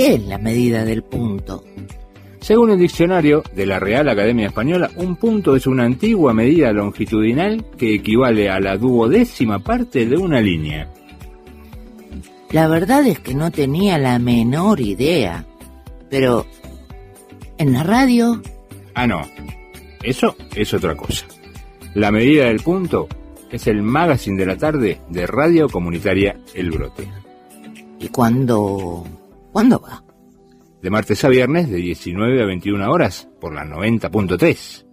¿Qué es la medida del punto? Según el diccionario de la Real Academia Española, un punto es una antigua medida longitudinal que equivale a la duodécima parte de una línea. La verdad es que no tenía la menor idea. Pero, ¿en la radio? Ah, no. Eso es otra cosa. La medida del punto es el magazine de la tarde de Radio Comunitaria El Brote. ¿Y cuándo? ¿Cuándo va? De martes a viernes de 19 a 21 horas por la 90.3.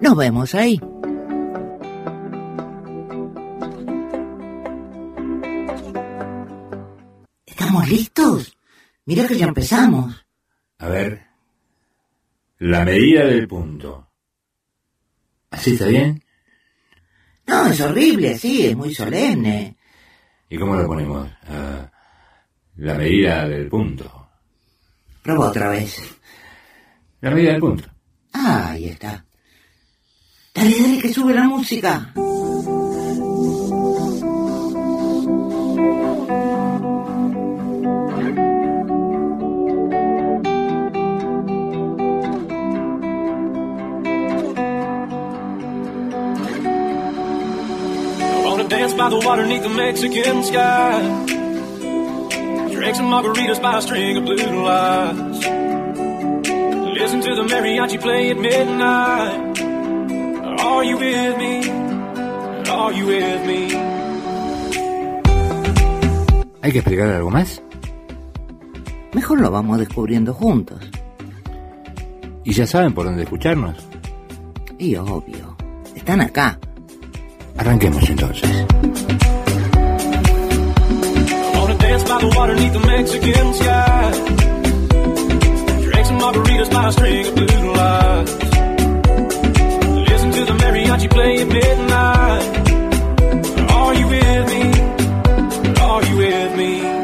Nos vemos ahí. ¿Estamos listos? Mira que ya empezamos. A ver. La medida del punto. ¿Así está bien? No, es horrible, sí, es muy solemne. ¿Y cómo lo ponemos? Ah, la medida del punto. Prueba otra vez. La medida del punto. Ah, ahí está. Dale, dale, que sube la música. Dance by the water beneath the Mexican sky. Drink some margaritas by a string of blue lights. Listen to the mariachi play at midnight. Are you with me? Are you with me? ¿Hay que explicar algo más? Mejor lo vamos descubriendo juntos. ¿Y ya saben por dónde escucharnos? Y obvio. Están acá. Arranquemos entonces. By the water beneath the Mexican sky. Drink some margaritas by a string of blue lights. Listen to the mariachi play at midnight. Are you with me? Are you with me?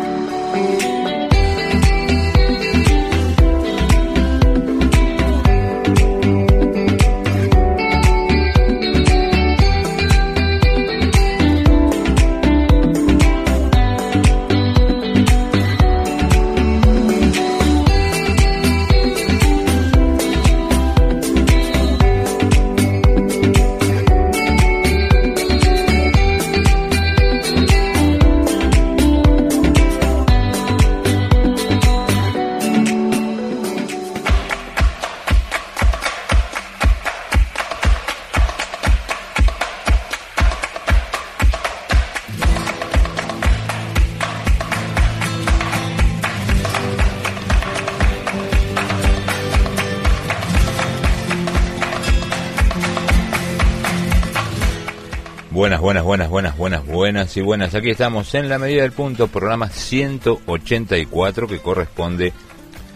Buenas, y buenas. Aquí estamos en la medida del punto, programa 184 que corresponde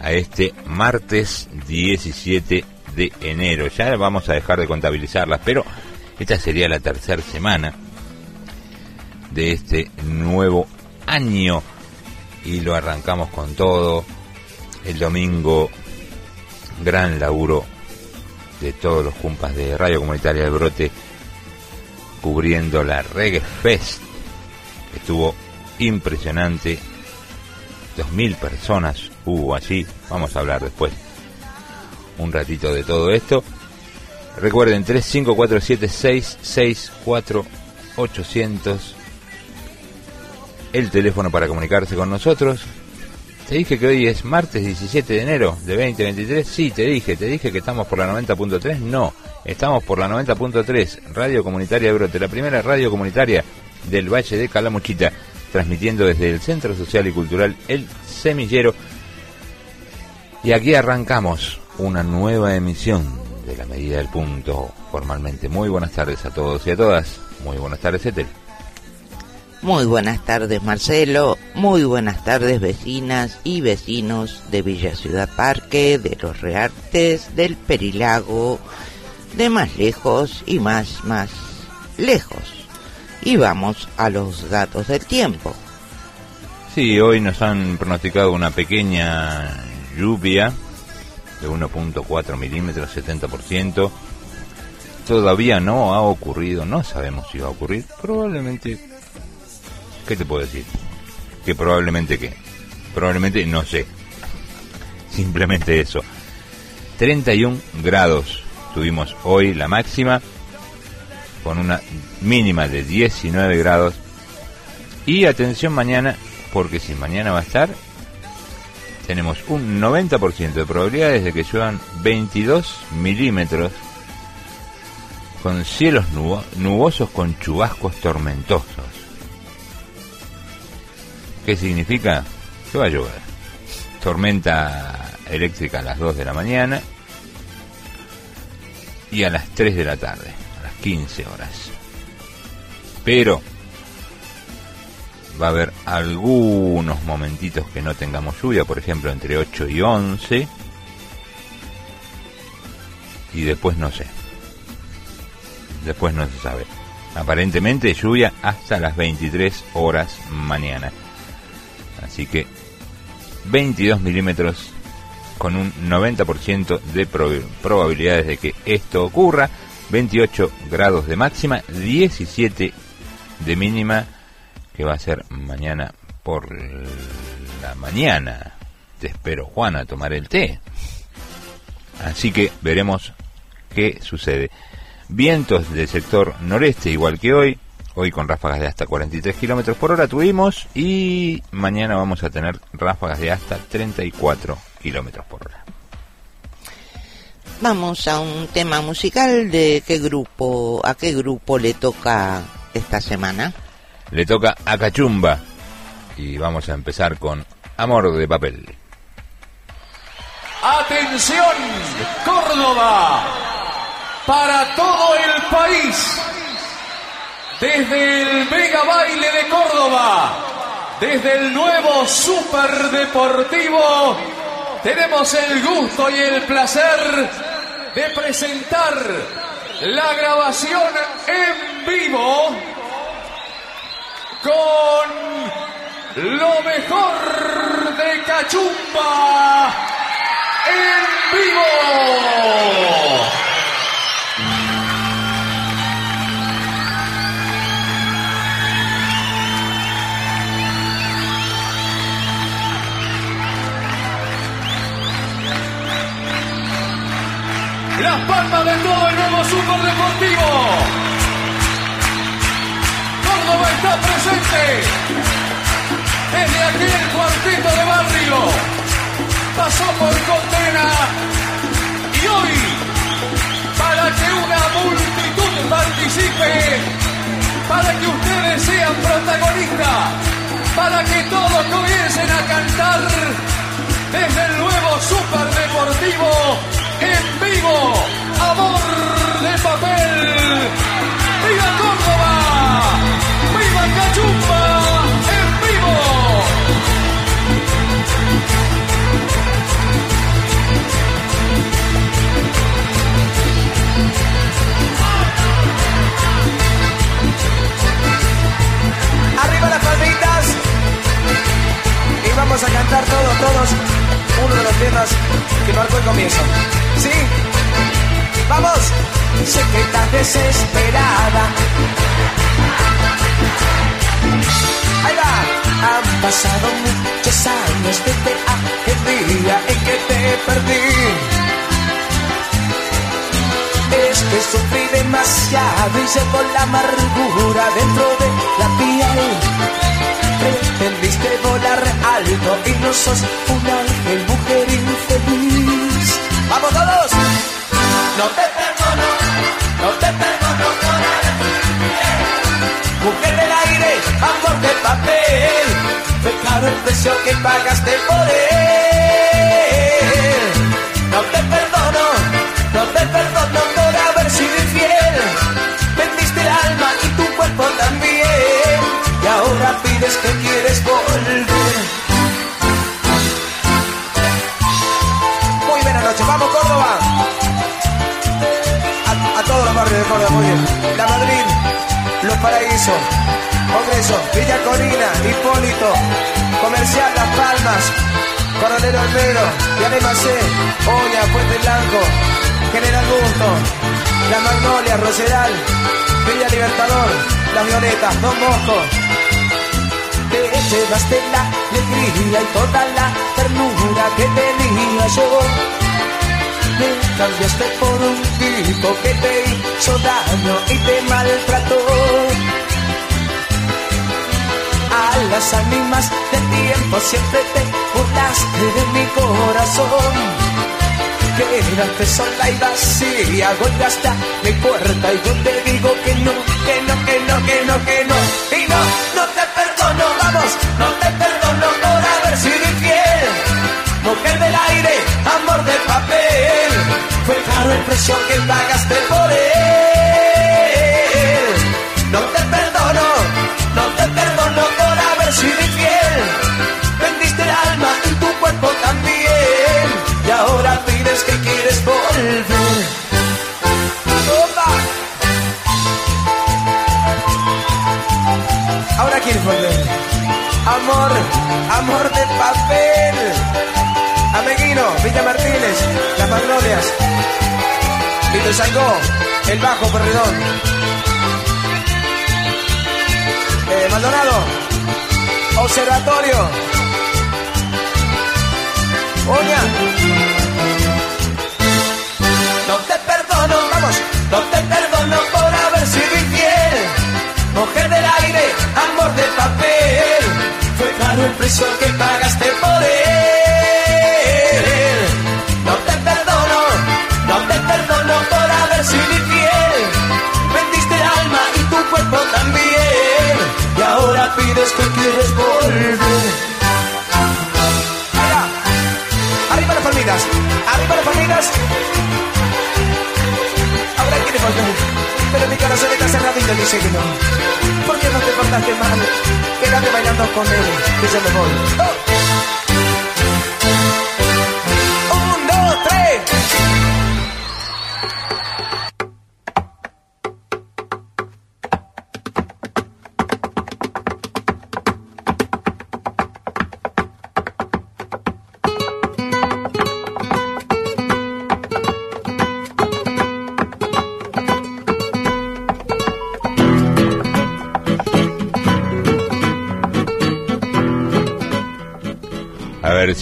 a este martes 17 de enero. Ya vamos a dejar de contabilizarlas, pero esta sería la tercera semana de este nuevo año y lo arrancamos con todo. El domingo, gran laburo de todos los cumpas de Radio Comunitaria del Brote cubriendo la Reggae Fest. Estuvo impresionante. 2.000 personas hubo allí. Vamos a hablar después un ratito de todo esto. Recuerden 3547664800 el teléfono para comunicarse con nosotros. Te dije que hoy es martes 17 de enero de 2023. Sí, te dije, te dije que estamos por la 90.3. No, estamos por la 90.3, Radio Comunitaria de Brote, la primera radio comunitaria del Valle de Calamuchita, transmitiendo desde el Centro Social y Cultural El Semillero. Y aquí arrancamos una nueva emisión de la medida del punto formalmente. Muy buenas tardes a todos y a todas. Muy buenas tardes, Etel. Muy buenas tardes, Marcelo. Muy buenas tardes, vecinas y vecinos de Villa Ciudad Parque, de Los Reartes, del Perilago, de más lejos y más, más lejos. Y vamos a los datos del tiempo. Sí, hoy nos han pronosticado una pequeña lluvia de 1.4 milímetros, 70%. Todavía no ha ocurrido, no sabemos si va a ocurrir. Probablemente ¿Qué te puedo decir? Que probablemente qué. Probablemente no sé. simplemente eso. 31 grados tuvimos hoy la máxima, con una mínima de 19 grados. Y atención mañana, porque si mañana va a estar, tenemos un 90% de probabilidades de que lluevan 22 milímetros con cielos nubosos con chubascos tormentosos. ¿Qué significa? Que va a llover. Tormenta eléctrica a las 2 de la mañana y a las 3 de la tarde, 15 horas. Pero va a haber algunos momentitos que no tengamos lluvia, por ejemplo entre 8 y 11. Y después no sé. Después no se sabe. Aparentemente lluvia hasta las 23 horas mañana. Así que 22 milímetros con un 90% de probabilidades de que esto ocurra. 28 grados de máxima, 17 de mínima, que va a ser mañana por la mañana. Te espero, Juan, a tomar el té. Así que veremos qué sucede. Vientos del sector noreste, igual que hoy, Hoy con ráfagas de hasta 43 kilómetros por hora tuvimos y mañana vamos a tener ráfagas de hasta 34 kilómetros por hora. Vamos a un tema musical de qué grupo, a qué grupo le toca esta semana. Le toca a Cachumba. Y vamos a empezar con Amor de Papel. Atención, Córdoba, para todo el país. Desde el Vega Baile de Córdoba, desde el nuevo Superdeportivo, tenemos el gusto y el placer de presentar la grabación en vivo con lo mejor de Cachumba en vivo. Las palmas de todo el nuevo Super Deportivo. Córdoba está presente. Desde aquel cuartito de barrio. Pasó por condena. Y hoy, para que una multitud participe, para que ustedes sean protagonistas, para que todos comiencen a cantar desde el nuevo Super Deportivo en vivo, amor de papel. ¡Viva Córdoba! ¡Viva Cachumba! ¡En vivo! Arriba las palmitas y vamos a cantar todos, todos uno de los temas que marcó el comienzo. ¿Sí? ¡Vamos! Secreta desesperada. Ahí va. Han pasado muchos años desde aquel día en que te perdí. Es que sufrí demasiado y llevo la amargura dentro de la piel Pretendiste volar alto y no sos un ángel, mujer infeliz. ¡Vamos todos! No te perdono, no te perdono por Mujer del aire, amor de papel, fue caro el precio que pagaste por él. No te perdono, no te perdono por haber sido infiel. Vendiste el alma y tu cuerpo también. Y ahora pides que quieres volver. Congreso, Villa Corina, Hipólito, Comercial Las Palmas, Coronel Olmedo, Yanemacé, Oña, Puente Blanco, General Busto, La Magnolia, Roseral, Villa Libertador, Las Violetas, Don Bosco, llevaste la alegría y toda la ternura que tenía yo. Me cambiaste por un tipo que te hizo daño y te maltrató. A las ánimas del tiempo siempre te burlaste de mi corazón. Quédate sola y vacía, golpeaste a mi puerta y yo te digo que no, que no, que no, que no, que no, y no, no te perdono, vamos, no te perdono por haber sido infiel, mujer del aire, amor de papel, fue caro el precio que pagaste por él, Amor, amor de papel. Ameguino, Villa Martínez, Las Magnolias. Te sacó el bajo Perredón. Eh, Maldonado, Observatorio. Oña. No te perdono, vamos, no te perdono por haber sido infiel. Mujer del aire, amor de papel. Caro el precio que pagaste por él. No te perdono, no te perdono por haber sido infiel. Vendiste el alma y tu cuerpo también. Y ahora pides que quieres volver. Arriba las palmitas, arriba las palmitas. Ahora quiere volver, pero mi corazón está cerradito y dice que no. ¿Por qué no te portaste mal? Quédate bailando con él, que yo me voy. ¡Oh!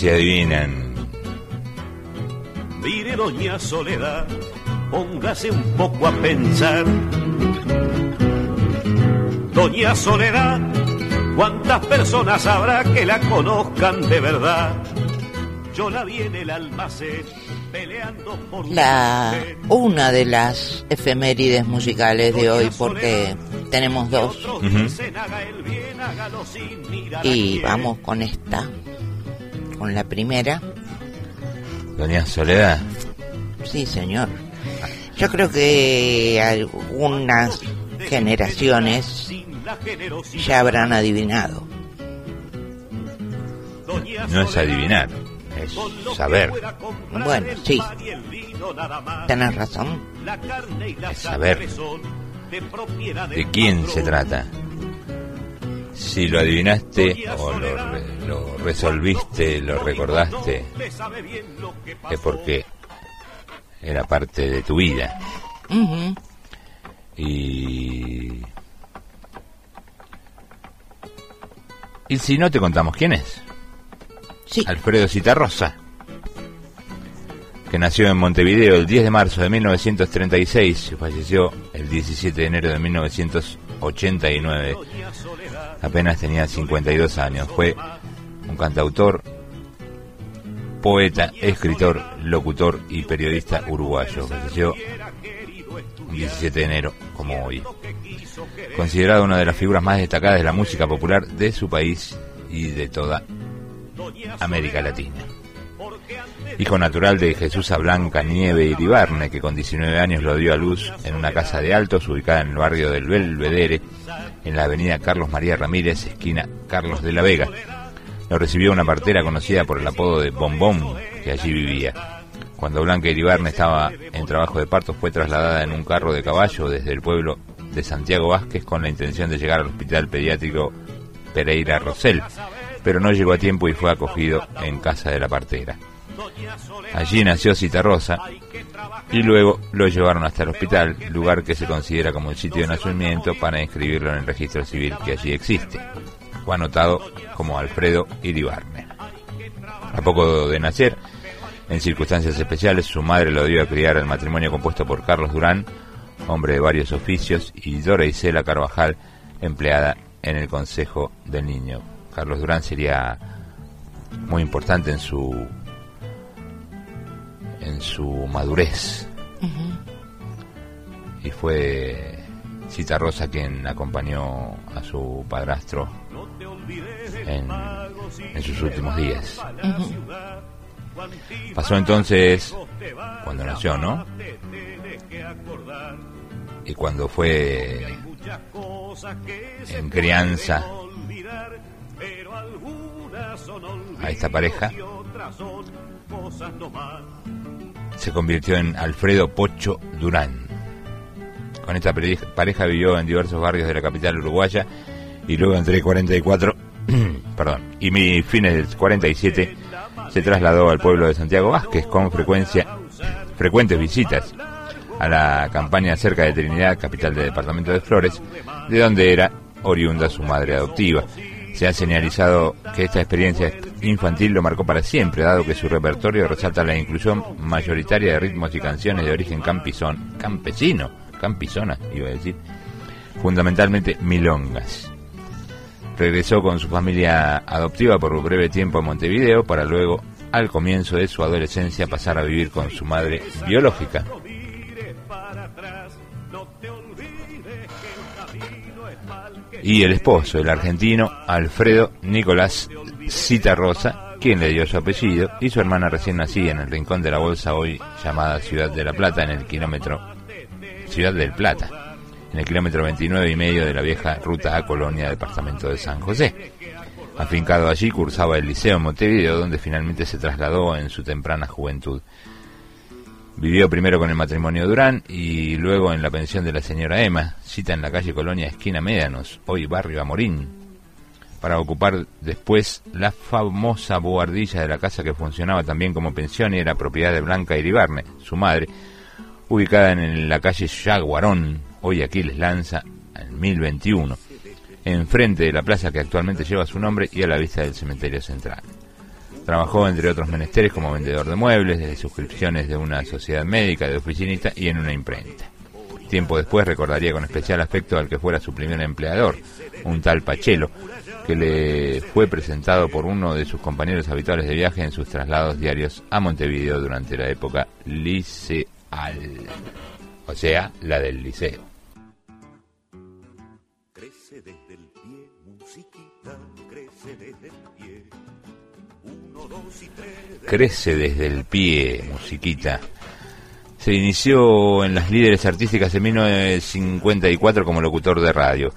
Si adivinan. Mire, doña Soledad, póngase un poco a pensar. Doña Soledad, ¿cuántas personas habrá que la conozcan de verdad? Yo la vi en el almacén peleando por La una de las efemérides musicales de hoy porque tenemos dos y vamos con esta, con la primera. Doña Soledad. Sí, señor. Yo creo que algunas generaciones ya habrán adivinado. No es adivinar, es saber. Bueno, sí, tenés razón. Es saber de quién se trata. Si lo adivinaste o lo, re- lo resolviste, lo recordaste, es porque era parte de tu vida. Y... Y si no te contamos quién es. Sí, Alfredo Citarrosa, que nació en Montevideo el 10 de marzo de 1936 y falleció el 17 de enero de 1989. Apenas tenía 52 años. Fue un cantautor, poeta, escritor, locutor y periodista uruguayo. Falleció el 17 de enero, como hoy. Considerado una de las figuras más destacadas de la música popular de su país y de toda América Latina. Hijo natural de Jesús Blanca Nieve Iribarne, que con 19 años lo dio a luz en una casa de altos ubicada en el barrio del Belvedere, en la avenida Carlos María Ramírez, esquina Carlos de la Vega. Lo recibió una partera conocida por el apodo de Bombón, que allí vivía. Cuando Blanca Iribarne estaba en trabajo de parto, fue trasladada en un carro de caballo desde el pueblo de Santiago Vázquez con la intención de llegar al hospital pediátrico Pereira Rosell, pero no llegó a tiempo y fue acogido en casa de la partera. Allí nació Citarrosa y luego lo llevaron hasta el hospital, lugar que se considera como el sitio de nacimiento para inscribirlo en el registro civil que allí existe. fue anotado como Alfredo Iribarne. A poco de nacer, en circunstancias especiales, su madre lo dio a criar al matrimonio compuesto por Carlos Durán, hombre de varios oficios, y Dora Isela Carvajal, empleada en el Consejo del Niño. Carlos Durán sería muy importante en su en su madurez y fue Cita Rosa quien acompañó a su padrastro en, en sus últimos días. Pasó entonces cuando nació, ¿no? Y cuando fue en crianza a esta pareja, se convirtió en Alfredo Pocho Durán. Con esta pareja vivió en diversos barrios de la capital uruguaya y luego entre 44, perdón, y mi fines del 47 se trasladó al pueblo de Santiago Vázquez con frecuencia, frecuentes visitas a la campaña cerca de Trinidad, capital del departamento de Flores, de donde era oriunda su madre adoptiva. Se ha señalizado que esta experiencia infantil lo marcó para siempre, dado que su repertorio resalta la inclusión mayoritaria de ritmos y canciones de origen campizón, campesino, campizona, iba a decir, fundamentalmente milongas. Regresó con su familia adoptiva por un breve tiempo a Montevideo para luego, al comienzo de su adolescencia, pasar a vivir con su madre biológica. Y el esposo, el argentino Alfredo Nicolás Citarrosa, quien le dio su apellido, y su hermana recién nacida en el rincón de la bolsa hoy llamada Ciudad de la Plata, en el kilómetro Ciudad del Plata, en el kilómetro 29 y medio de la vieja ruta a Colonia, departamento de San José. Afincado allí, cursaba el liceo en Montevideo, donde finalmente se trasladó en su temprana juventud. Vivió primero con el matrimonio Durán y luego en la pensión de la señora Emma, cita en la calle Colonia, esquina Médanos, hoy barrio Amorín, para ocupar después la famosa boardilla de la casa que funcionaba también como pensión y era propiedad de Blanca Iribarne, su madre, ubicada en la calle Yaguarón, hoy aquí les lanza en 1021, enfrente de la plaza que actualmente lleva su nombre y a la vista del cementerio central. Trabajó entre otros menesteres como vendedor de muebles, de suscripciones de una sociedad médica, de oficinista y en una imprenta. Tiempo después recordaría con especial afecto al que fuera su primer empleador, un tal Pachelo, que le fue presentado por uno de sus compañeros habituales de viaje en sus traslados diarios a Montevideo durante la época liceal, o sea, la del liceo. Crece desde el pie, musiquita. Se inició en las líderes artísticas en 1954 como locutor de radio.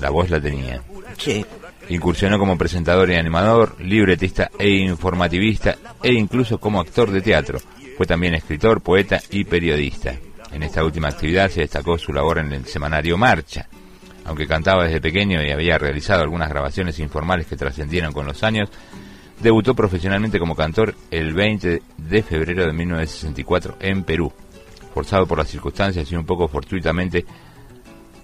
La voz la tenía. Sí. Incursionó como presentador y animador, libretista e informativista e incluso como actor de teatro. Fue también escritor, poeta y periodista. En esta última actividad se destacó su labor en el semanario Marcha. Aunque cantaba desde pequeño y había realizado algunas grabaciones informales que trascendieron con los años, Debutó profesionalmente como cantor el 20 de febrero de 1964 en Perú. Forzado por las circunstancias y un poco fortuitamente,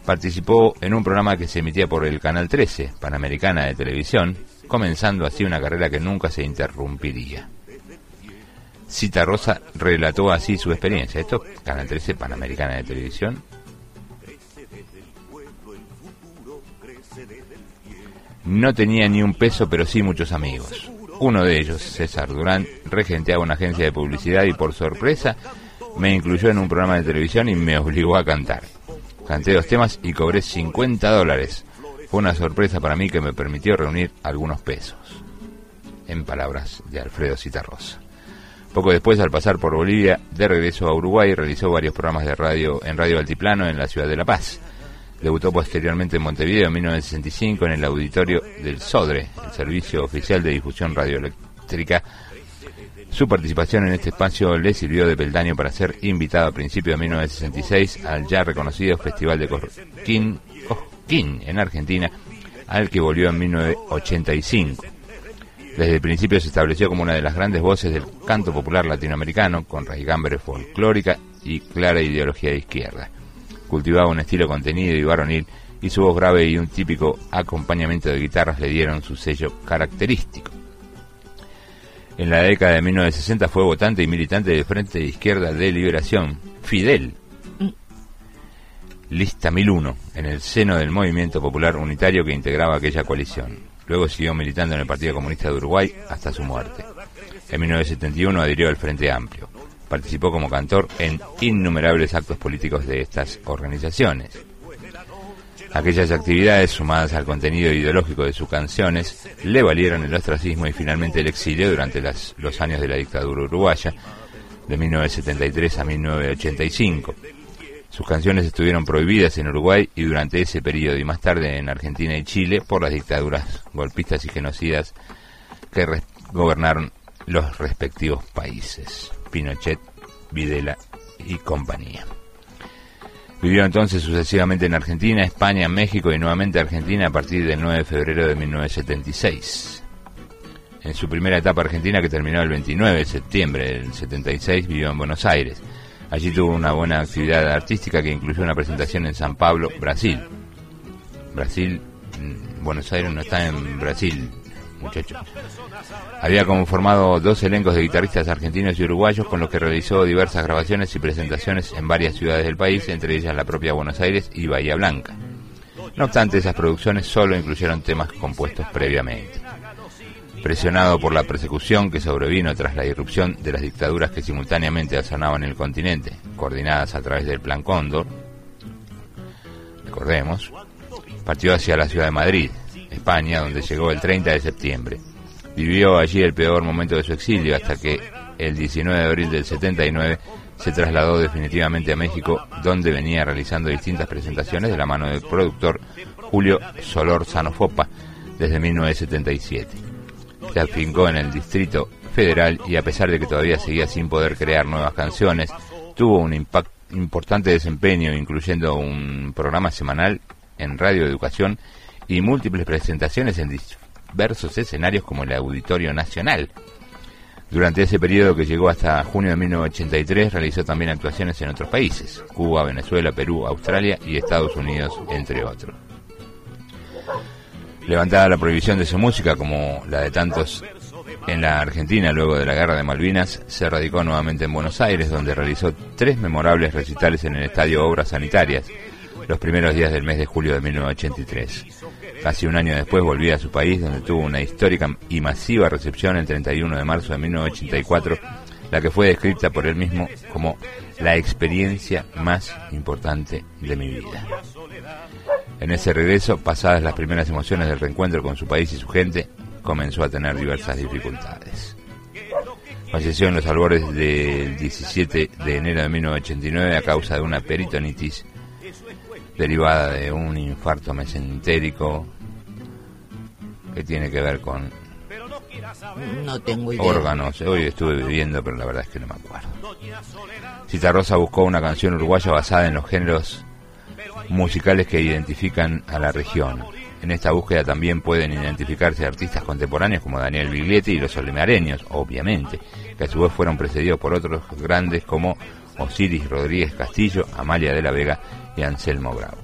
participó en un programa que se emitía por el Canal 13, Panamericana de Televisión, comenzando así una carrera que nunca se interrumpiría. Cita Rosa relató así su experiencia. Esto, Canal 13, Panamericana de Televisión. No tenía ni un peso, pero sí muchos amigos. Uno de ellos, César Durán, regenteaba una agencia de publicidad y por sorpresa me incluyó en un programa de televisión y me obligó a cantar. Canté dos temas y cobré 50 dólares. Fue una sorpresa para mí que me permitió reunir algunos pesos. En palabras de Alfredo Citarrosa. Poco después, al pasar por Bolivia, de regreso a Uruguay, realizó varios programas de radio en Radio Altiplano en la ciudad de La Paz. Debutó posteriormente en Montevideo en 1965 en el auditorio del SODRE, el Servicio Oficial de Difusión Radioeléctrica. Su participación en este espacio le sirvió de peldaño para ser invitado a principios de 1966 al ya reconocido Festival de Cosquín, Cosquín en Argentina, al que volvió en 1985. Desde el principio se estableció como una de las grandes voces del canto popular latinoamericano, con raigambre folclórica y clara ideología de izquierda cultivaba un estilo contenido y varonil y su voz grave y un típico acompañamiento de guitarras le dieron su sello característico. En la década de 1960 fue votante y militante del Frente de Izquierda de Liberación, Fidel. Lista 1001, en el seno del movimiento popular unitario que integraba aquella coalición. Luego siguió militando en el Partido Comunista de Uruguay hasta su muerte. En 1971 adhirió al Frente Amplio. Participó como cantor en innumerables actos políticos de estas organizaciones. Aquellas actividades, sumadas al contenido ideológico de sus canciones, le valieron el ostracismo y finalmente el exilio durante los años de la dictadura uruguaya, de 1973 a 1985. Sus canciones estuvieron prohibidas en Uruguay y durante ese periodo y más tarde en Argentina y Chile por las dictaduras golpistas y genocidas que gobernaron los respectivos países, Pinochet, Videla y compañía. Vivió entonces sucesivamente en Argentina, España, México y nuevamente Argentina a partir del 9 de febrero de 1976. En su primera etapa argentina, que terminó el 29 de septiembre del 76, vivió en Buenos Aires. Allí tuvo una buena actividad artística que incluyó una presentación en San Pablo, Brasil. Brasil, mm, Buenos Aires no está en Brasil, muchachos. Había conformado dos elencos de guitarristas argentinos y uruguayos con los que realizó diversas grabaciones y presentaciones en varias ciudades del país, entre ellas la propia Buenos Aires y Bahía Blanca. No obstante, esas producciones solo incluyeron temas compuestos previamente. Presionado por la persecución que sobrevino tras la irrupción de las dictaduras que simultáneamente asanaban el continente, coordinadas a través del Plan Cóndor, recordemos, partió hacia la ciudad de Madrid, España, donde llegó el 30 de septiembre. Vivió allí el peor momento de su exilio hasta que el 19 de abril del 79 se trasladó definitivamente a México, donde venía realizando distintas presentaciones de la mano del productor Julio Solor Sanofopa desde 1977. Se afincó en el Distrito Federal y a pesar de que todavía seguía sin poder crear nuevas canciones, tuvo un impact- importante desempeño, incluyendo un programa semanal en Radio Educación y múltiples presentaciones en diversos escenarios como el Auditorio Nacional. Durante ese periodo que llegó hasta junio de 1983 realizó también actuaciones en otros países, Cuba, Venezuela, Perú, Australia y Estados Unidos, entre otros. Levantada la prohibición de su música, como la de tantos en la Argentina luego de la Guerra de Malvinas, se radicó nuevamente en Buenos Aires, donde realizó tres memorables recitales en el Estadio Obras Sanitarias, los primeros días del mes de julio de 1983. Casi un año después volvía a su país, donde tuvo una histórica y masiva recepción el 31 de marzo de 1984, la que fue descrita por él mismo como la experiencia más importante de mi vida. En ese regreso, pasadas las primeras emociones del reencuentro con su país y su gente, comenzó a tener diversas dificultades. Falleció en los albores del 17 de enero de 1989 a causa de una peritonitis derivada de un infarto mesentérico que tiene que ver con No tengo idea. órganos. Hoy estuve viviendo, pero la verdad es que no me acuerdo. Cita Rosa buscó una canción uruguaya basada en los géneros musicales que identifican a la región. En esta búsqueda también pueden identificarse artistas contemporáneos como Daniel Biglietti y los olimareños, obviamente, que a su vez fueron precedidos por otros grandes como Osiris Rodríguez Castillo, Amalia de la Vega y Anselmo Bravo.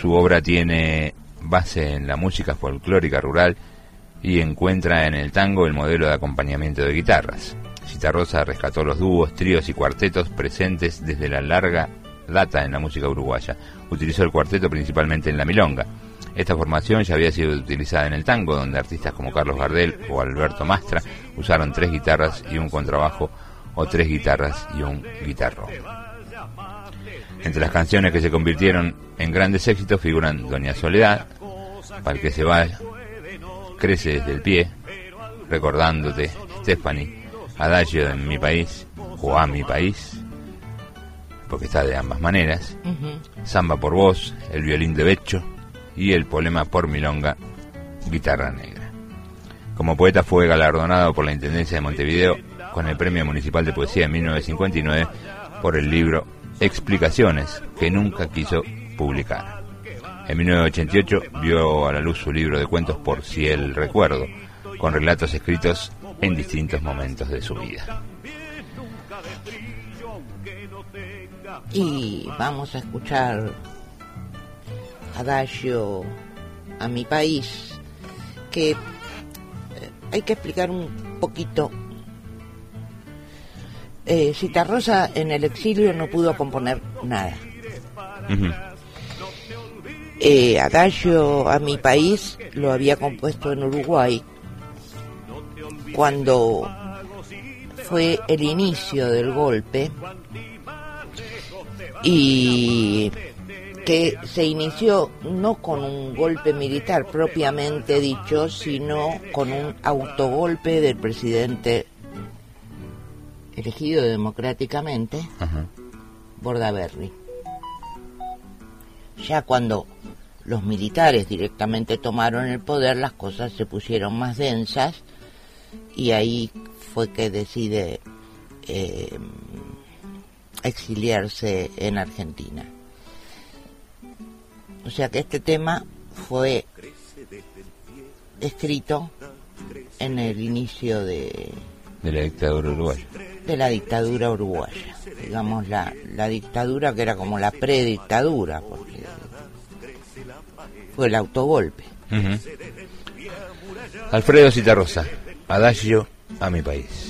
Su obra tiene base en la música folclórica rural y encuentra en el tango el modelo de acompañamiento de guitarras. Citarrosa rescató los dúos, tríos y cuartetos presentes desde la larga data en la música uruguaya. Utilizó el cuarteto principalmente en la milonga. Esta formación ya había sido utilizada en el tango, donde artistas como Carlos Gardel o Alberto Mastra usaron tres guitarras y un contrabajo o tres guitarras y un guitarrón. Entre las canciones que se convirtieron en grandes éxitos figuran Doña Soledad, Para el que se va, Crece desde el pie, Recordándote, Stephanie, Adagio en mi país o a mi país, porque está de ambas maneras. Samba por voz, El violín de Becho y El poema por milonga, Guitarra negra. Como poeta fue galardonado por la Intendencia de Montevideo con el Premio Municipal de Poesía en 1959 por el libro Explicaciones, que nunca quiso publicar. En 1988 vio a la luz su libro de cuentos Por si el recuerdo, con relatos escritos en distintos momentos de su vida. Y vamos a escuchar adagio a mi país que eh, hay que explicar un poquito. Eh, Citarrosa en el exilio no pudo componer nada. Eh, Adagio a mi país lo había compuesto en Uruguay cuando fue el inicio del golpe y que se inició no con un golpe militar propiamente dicho, sino con un autogolpe del presidente elegido democráticamente, Ajá. Bordaberry. Ya cuando los militares directamente tomaron el poder, las cosas se pusieron más densas y ahí fue que decide eh, exiliarse en Argentina. O sea que este tema fue escrito en el inicio de, De la dictadura uruguaya. de la dictadura uruguaya, digamos la, la dictadura que era como la predictadura, porque fue el autogolpe. Alfredo Citarrosa, Adagio a mi país.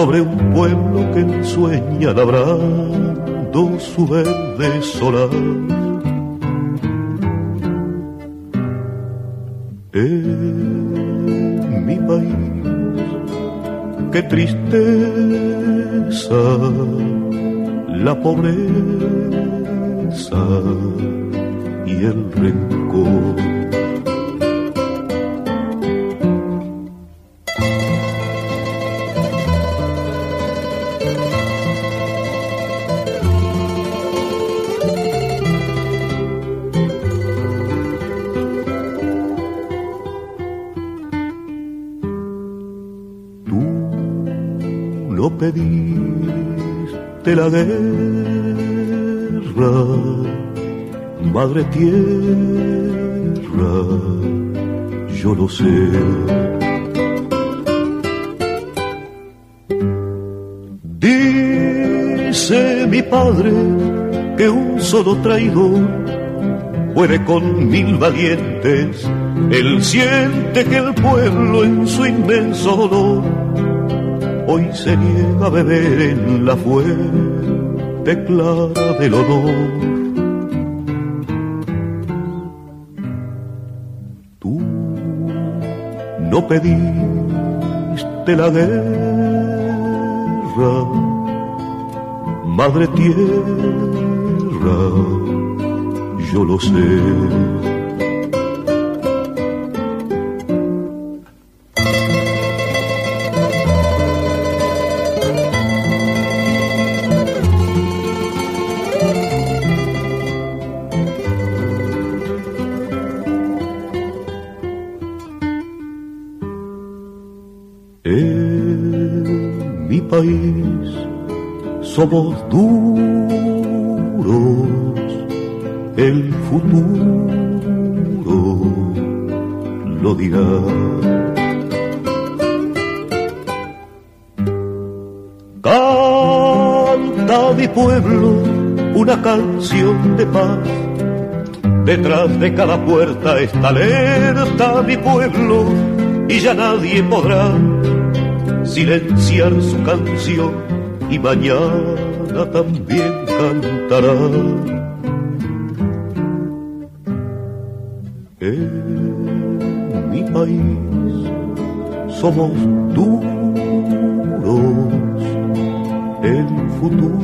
sobre un pueblo que sueña labrando su verde solar. En mi país, qué tristeza, la pobreza y el rencor. Madre tierra, yo lo sé. Dice mi padre que un solo traidor puede con mil valientes. Él siente que el pueblo en su inmenso dolor hoy se niega a beber en la fuente clara del honor. No pediste la guerra, madre tierra, yo lo sé. Somos duros, el futuro lo dirá. Canta mi pueblo una canción de paz. Detrás de cada puerta está alerta mi pueblo y ya nadie podrá silenciar su canción y mañana también cantará. En mi país, somos duros, el futuro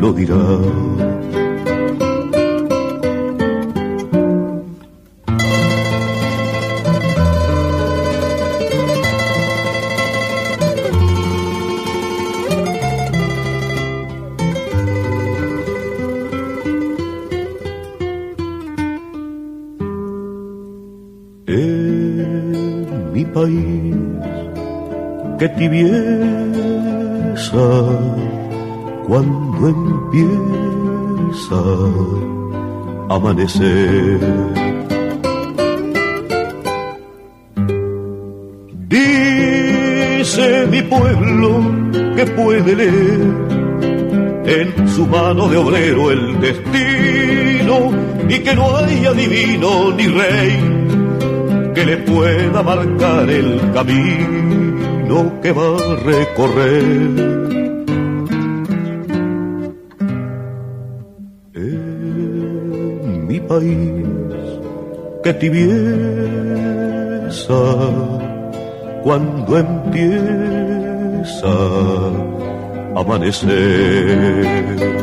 lo dirá. Que tibieza cuando empieza a amanecer. Dice mi pueblo que puede leer en su mano de obrero el destino y que no hay adivino ni rey que le pueda marcar el camino que va a recorrer. En mi país, que tibieza cuando empieza a amanecer.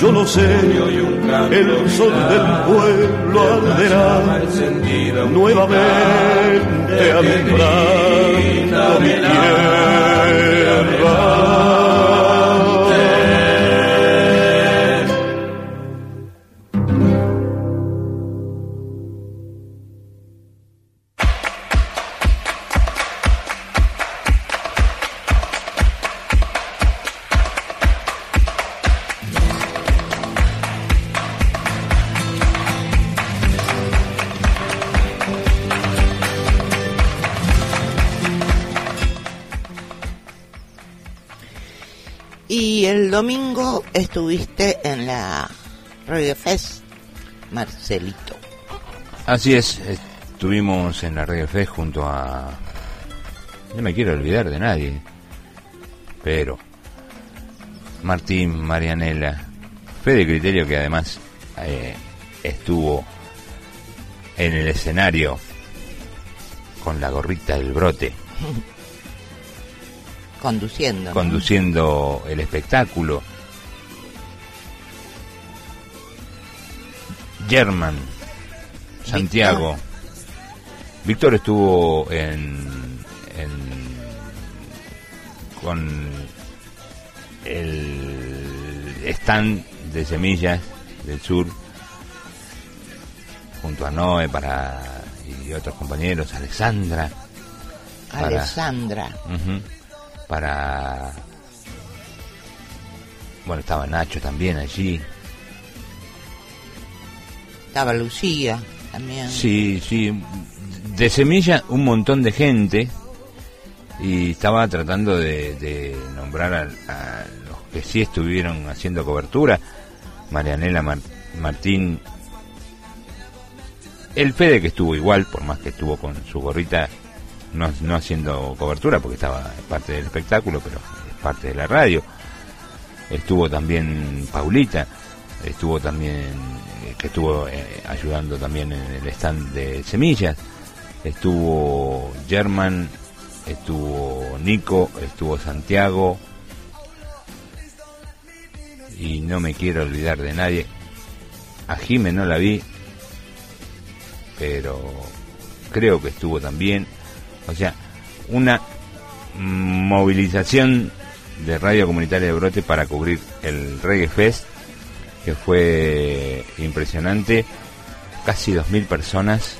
Yo lo sé, el sol del pueblo arderá encendida un nuevamente Marcelito. Así es, estuvimos en la Radio Fe junto a... No me quiero olvidar de nadie, pero Martín, Marianela, Fede Criterio que además eh, estuvo en el escenario con la gorrita del brote, Conduciendo. ¿no? conduciendo el espectáculo. German, Santiago. Víctor estuvo en, en- con el stand de semillas del sur junto a Noé para y otros compañeros, Alexandra, para- Alessandra. Ujú. para bueno estaba Nacho también allí Estaba Lucía también. sí sí de semilla un montón de gente y estaba tratando de, nombrar a, los que sí estuvieron haciendo cobertura Marianela Mar- Martín. El Fede que estuvo igual por más que estuvo con su gorrita no, no haciendo cobertura porque estaba parte del espectáculo pero es parte de la radio. Estuvo también Paulita estuvo también eh, que estuvo eh, ayudando también en el stand de semillas. Estuvo German estuvo Nico estuvo Santiago. Y no me quiero olvidar de nadie. A Jime no la vi pero creo que estuvo también. O sea una movilización de Radio Comunitaria de Brote para cubrir el Reggae Fest, que fue impresionante, casi 2.000 personas.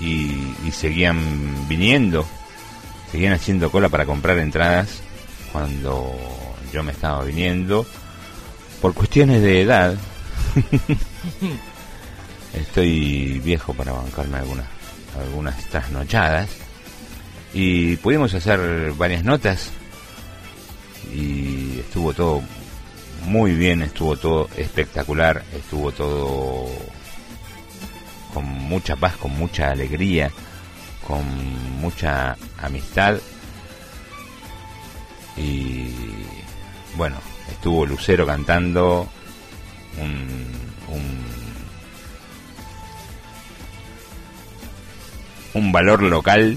Y, y seguían viniendo, seguían haciendo cola para comprar entradas cuando yo me estaba viniendo, por cuestiones de edad, estoy viejo para bancarme algunas, algunas trasnochadas. Y pudimos hacer varias notas. Y estuvo todo muy bien, estuvo todo espectacular, estuvo todo con mucha paz, con mucha alegría, con mucha amistad y bueno, estuvo Lucero cantando un, un, un valor local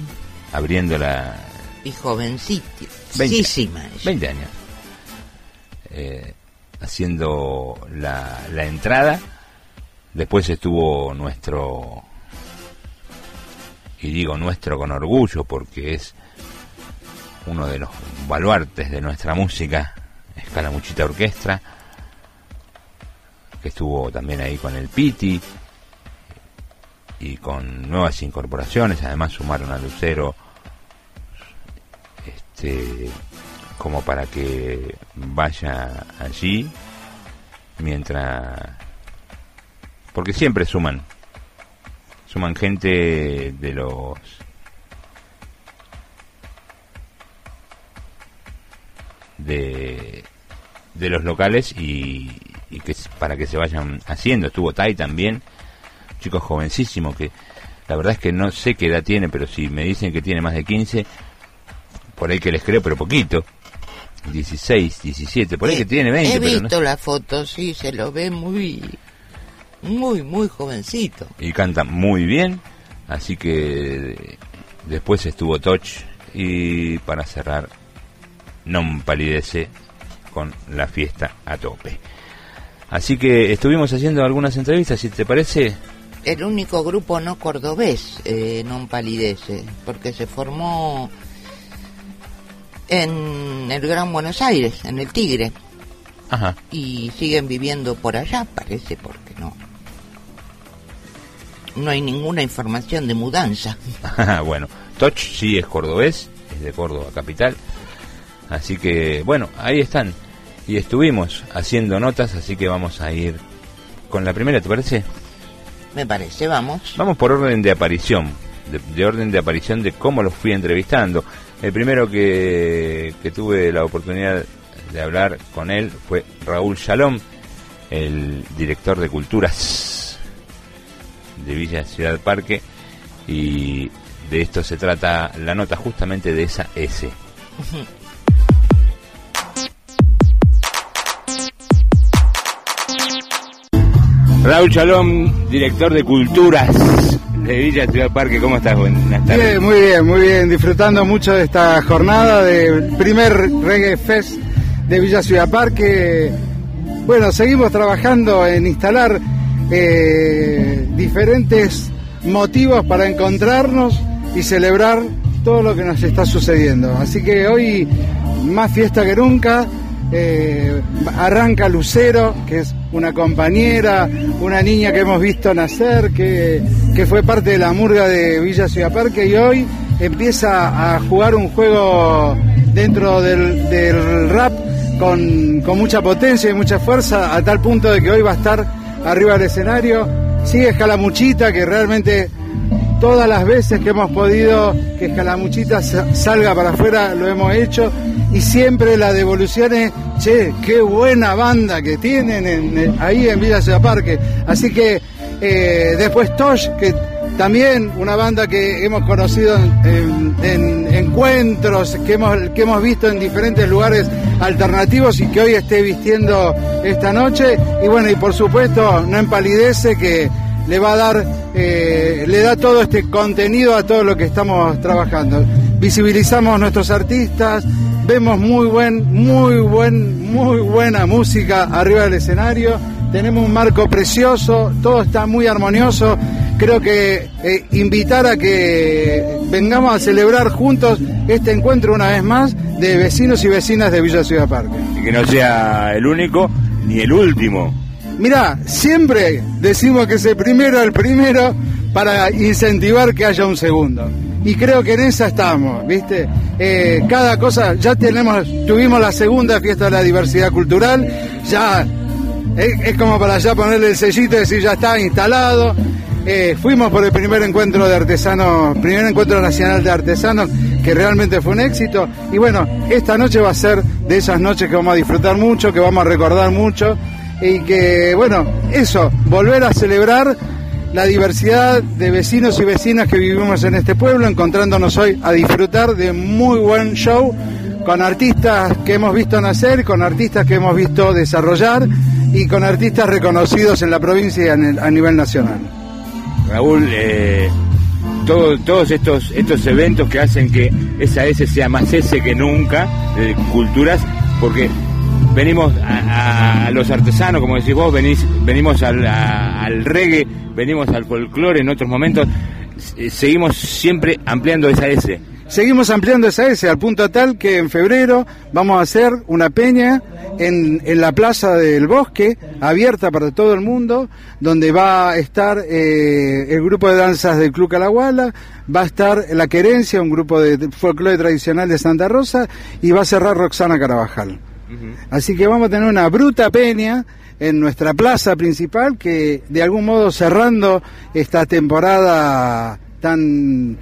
abriendo la Y jovencísima. 20 años eh, haciendo la, la entrada. Después estuvo nuestro y digo nuestro con orgullo porque es uno de los baluartes de nuestra música Escalamuchita Orquestra que estuvo también ahí con el Piti y con nuevas incorporaciones. Además sumaron a Lucero este como para que vaya allí mientras porque siempre suman suman gente de los de, de los locales y, y que para que se vayan haciendo. Estuvo Tai también chico jovencísimo que la verdad es que no sé qué edad tiene pero si me dicen que tiene más de 15 por ahí que les creo pero poquito 16, 17, por ahí Eh, que tiene 20 He pero no visto la foto, sí, se lo ve muy, muy, muy jovencito. y canta muy bien, así que después estuvo Toch y para cerrar non palidece con la fiesta a tope. Así que estuvimos haciendo algunas entrevistas, si te parece, El único grupo no cordobés eh, non palidece, porque se formó en el Gran Buenos Aires, en el Tigre, ajá, y siguen viviendo por allá, parece, porque no. No hay ninguna información de mudanza. bueno, Toch sí es cordobés, es de Córdoba capital, así que bueno, ahí están. Y estuvimos haciendo notas, así que vamos a ir con la primera, ¿te parece? Me parece, vamos. Vamos por orden de aparición, de, de orden de aparición de cómo los fui entrevistando. El primero que, que tuve la oportunidad de hablar con él fue Raúl Shalom, el director de culturas de Villa Ciudad Parque, y de esto se trata la nota justamente de esa S. Raúl Shalom, director de culturas de Villa Ciudad Parque, ¿cómo estás? Muy bien, muy bien. Disfrutando mucho de esta jornada del primer Reggae Fest de Villa Ciudad Parque. Bueno, seguimos trabajando en instalar eh, diferentes motivos para encontrarnos y celebrar todo lo que nos está sucediendo. Así que hoy más fiesta que nunca. eh, arranca Lucero, que es una compañera, una niña que hemos visto nacer, que, que fue parte de la murga de Villa Ciudad Parque y hoy empieza a jugar un juego dentro del, del rap con, con mucha potencia y mucha fuerza, a tal punto de que hoy va a estar arriba del escenario. Sigue Escalamuchita, que realmente todas las veces que hemos podido que Escalamuchita sa- salga para afuera lo hemos hecho y siempre la devolución es, che, qué buena banda que tienen en- ahí en Villa Ciudad Parque. Así que eh, después Tosh, que también una banda que hemos conocido en- en encuentros, que hemos, que hemos visto en diferentes lugares alternativos y que hoy esté vistiendo esta noche. Y bueno, y por supuesto, no empalidece que le va a dar, eh, le da todo este contenido a todo lo que estamos trabajando. Visibilizamos nuestros artistas, vemos muy buen, muy buen, muy buena música arriba del escenario, tenemos un marco precioso, todo está muy armonioso. Creo que eh, invitar a que vengamos a celebrar juntos este encuentro una vez más de vecinos y vecinas de Villa Ciudad Parque. Y que no sea el único ni el último. Mirá, siempre decimos que es el primero el primero para incentivar que haya un segundo. Y creo que en esa estamos, ¿viste? Eh, cada cosa, ya tenemos, tuvimos la segunda fiesta de la diversidad cultural, ya es, es como para ya ponerle el sellito y decir ya está instalado. Eh, fuimos por el primer encuentro de artesanos, primer encuentro nacional de artesanos, que realmente fue un éxito. Y bueno, esta noche va a ser de esas noches que vamos a disfrutar mucho, que vamos a recordar mucho y que, bueno, eso, volver a celebrar la diversidad de vecinos y vecinas que vivimos en este pueblo, encontrándonos hoy a disfrutar de muy buen show con artistas que hemos visto nacer, con artistas que hemos visto desarrollar y con artistas reconocidos en la provincia y a nivel- nacional. Raúl, eh, todo- todos estos, estos eventos que hacen que esa S sea más S que nunca, de culturas, porque venimos a, los artesanos, como decís vos, venimos al, a- reggae, venimos al folclore en otros momentos, eh, seguimos siempre ampliando esa S. Seguimos ampliando esa S al punto tal que en febrero vamos a hacer una peña en, la Plaza del Bosque, abierta para todo el mundo, donde va a estar eh, el grupo de danzas del Club Calaguala, va a estar La Querencia, un grupo de folclore tradicional de Santa Rosa, y va a cerrar Roxana Carabajal. Así que vamos a tener una bruta peña en nuestra plaza principal que de algún modo cerrando esta temporada tan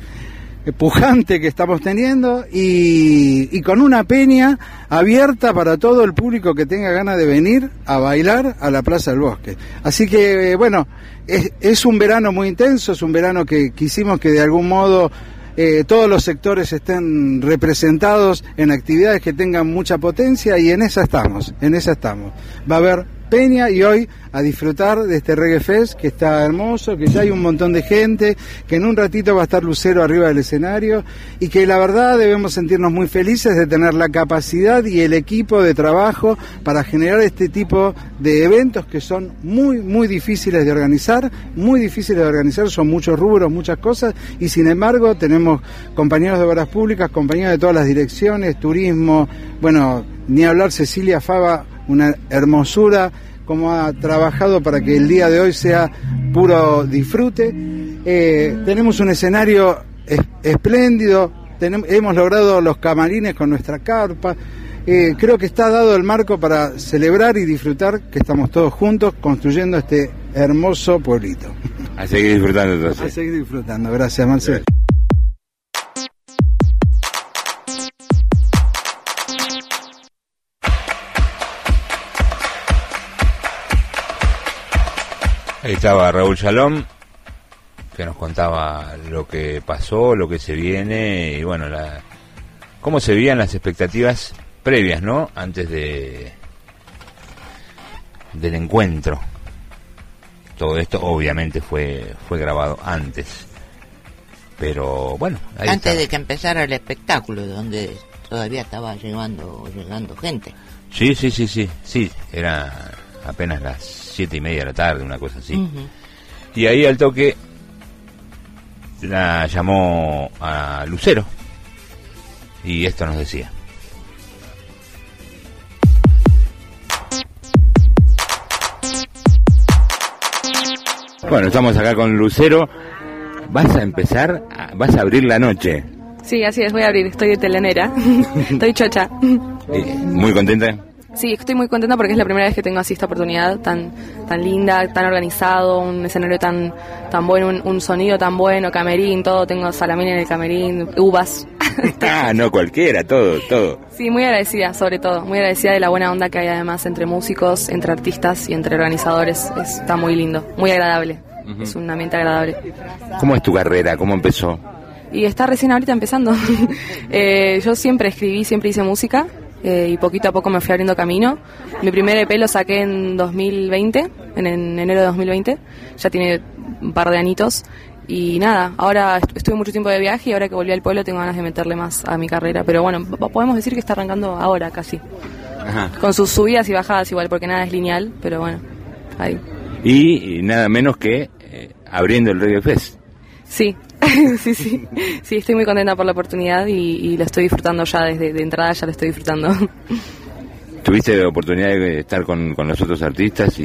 pujante que estamos teniendo y, con una peña abierta para todo el público que tenga ganas de venir a bailar a la Plaza del Bosque. Así que, eh, bueno, es un verano muy intenso, es un verano que quisimos que de algún modo eh, todos los sectores estén representados en actividades que tengan mucha potencia y en esa estamos, en esa estamos. Va a haber peña y hoy a disfrutar de este Reggae Fest que está hermoso, que ya hay un montón de gente, que en un ratito va a estar Lucero arriba del escenario y que la verdad debemos sentirnos muy felices de tener la capacidad y el equipo de trabajo para generar este tipo de eventos que son muy, muy difíciles de organizar, muy difíciles de organizar, son muchos rubros, muchas cosas y sin embargo tenemos compañeros de obras públicas, compañeros de todas las direcciones, turismo, bueno, ni hablar Cecilia Fava, una hermosura, como ha trabajado para que el día de hoy sea puro disfrute. Eh, tenemos un escenario es- espléndido, hemos logrado los camarines con nuestra carpa. Eh, creo que está dado el marco para celebrar y disfrutar que estamos todos juntos construyendo este hermoso pueblito. A seguir disfrutando A entonces. seguir disfrutando. Gracias, Marcelo. Ahí estaba Raúl Shalom, que nos contaba lo que pasó, lo que se viene y bueno, la, cómo se veían las expectativas previas, ¿no? Antes de del encuentro. Todo esto obviamente fue fue grabado antes. Pero bueno, ahí Antes de que empezara el espectáculo, donde todavía estaba llegando, llegando gente. Sí, sí, sí, sí, sí, era apenas las siete y media de la tarde, una cosa así. Y ahí al toque la llamó a Lucero y esto nos decía. Bueno, estamos acá con Lucero. Vas a empezar, a- vas a abrir la noche. Sí, así es, voy a abrir, estoy de telenera, estoy chocha. Eh, Muy contenta. Sí, estoy muy contenta porque es la primera vez que tengo así esta oportunidad tan tan linda, tan organizado, un escenario tan tan bueno, un, un sonido tan bueno, camerín, todo, tengo salamín en el camerín, uvas. Ah, no cualquiera, todo, todo. Sí, muy agradecida, sobre todo, muy agradecida de la buena onda que hay además entre músicos, entre artistas y entre organizadores. Es- está muy lindo, muy agradable. Es un ambiente agradable. ¿Cómo es tu carrera? ¿Cómo empezó? Y está recién ahorita empezando. Eh, yo siempre escribí, siempre hice música eh, y poquito a poco me fui abriendo camino. Mi primer EP lo saqué en 2020, en, en enero de 2020. Ya tiene un par de anitos. Y nada, ahora est- estuve mucho tiempo de viaje y ahora que volví al pueblo tengo ganas de meterle más a mi carrera. Pero bueno, po- podemos decir que está arrancando ahora casi. Ajá. Con sus subidas y bajadas igual, porque nada es lineal, pero bueno, ahí. Y, y nada menos que eh, abriendo el Reggae Fest. Sí, sí, sí. Sí, estoy muy contenta por la oportunidad y, y lo estoy disfrutando ya desde de entrada, ya lo estoy disfrutando. ¿Tuviste la oportunidad de estar con, con los otros artistas y,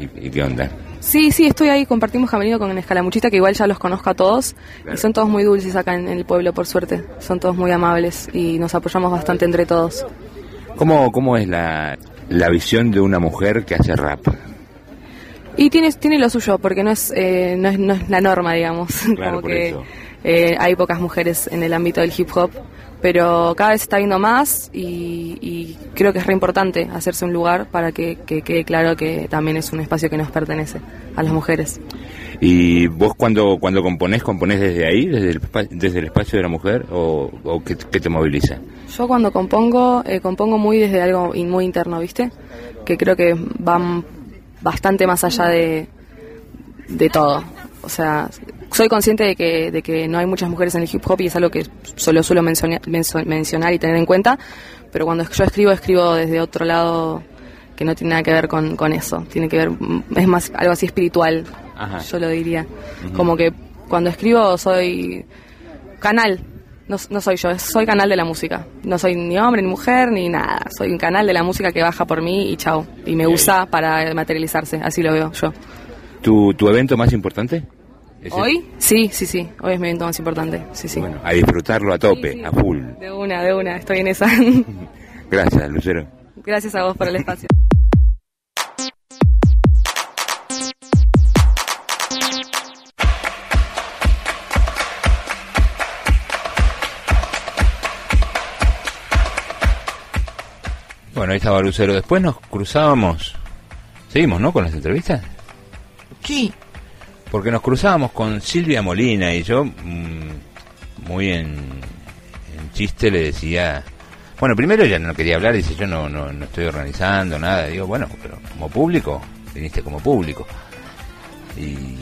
y- y qué onda? Sí, sí, estoy ahí, compartimos camerino con Escalamuchita, que igual ya los conozco a todos, y son todos muy dulces acá en el pueblo, por suerte. Son todos muy amables y nos apoyamos bastante entre todos. ¿Cómo, cómo es la, la visión de una mujer que hace rap? Y tiene, tiene lo suyo, porque no es, eh, no es, no es la norma, digamos. Claro, Como por que eso. eh, hay pocas mujeres en el ámbito del hip hop, pero cada vez está viendo más y, y creo que es re importante hacerse un lugar para que, que quede claro que también es un espacio que nos pertenece a las mujeres. ¿Y vos cuando, cuando componés, componés desde ahí, desde el, desde el espacio de la mujer, o, o qué, qué te moviliza? Yo cuando compongo, eh, compongo muy desde algo in- muy interno, ¿viste? Que creo que van bastante más allá de, de todo. O sea, soy consciente de que, de que no hay muchas mujeres en el hip hop y es algo que solo suelo mencionar, mencionar y tener en cuenta, pero cuando yo escribo, escribo desde otro lado que no tiene nada que ver con, con eso. Tiene que ver, es más algo así espiritual, Ajá. yo lo diría. Como que cuando escribo soy canal. No, no soy yo, soy canal de la música. No soy ni hombre ni mujer ni nada. Soy un canal de la música que baja por mí y chao. Y me usa para materializarse. Así lo veo yo. ¿Tu, tu evento más importante? ¿Es el- ¿Hoy? Sí, sí, sí. Hoy es mi evento más importante. Sí, sí. Bueno, a disfrutarlo a tope, Sí, sí. a full. De una, de una. Estoy en esa. Gracias, Lucero. Gracias a vos por el espacio. Bueno, ahí estaba Lucero. Después nos cruzábamos. Seguimos, ¿no? Con las entrevistas. Sí, Porque nos cruzábamos con Silvia Molina y yo, mm, muy en, en chiste, le decía. Bueno, primero ella no quería hablar, dice: Yo no, no, no estoy organizando nada. Digo, bueno, pero como público, viniste como público. Y.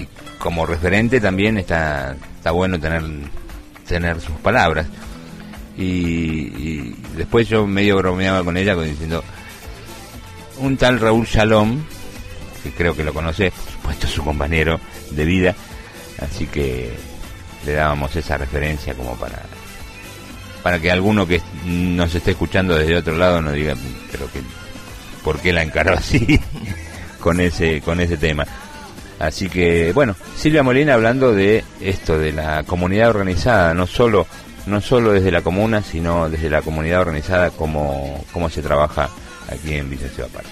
Y como referente también está, está bueno tener, tener sus palabras. Y, y después yo medio bromeaba con ella diciendo un tal Raúl Shalom que creo que lo conoce por supuesto es su compañero de vida así que le dábamos esa referencia como para para que alguno que nos esté escuchando desde otro lado no diga pero que por qué la encaró así con ese con ese tema Así que, bueno, Silvia Molina hablando de esto, de la comunidad organizada, no solo, no solo desde la comuna, sino desde la comunidad organizada, como, cómo se trabaja aquí en Villa Ciudad Parque.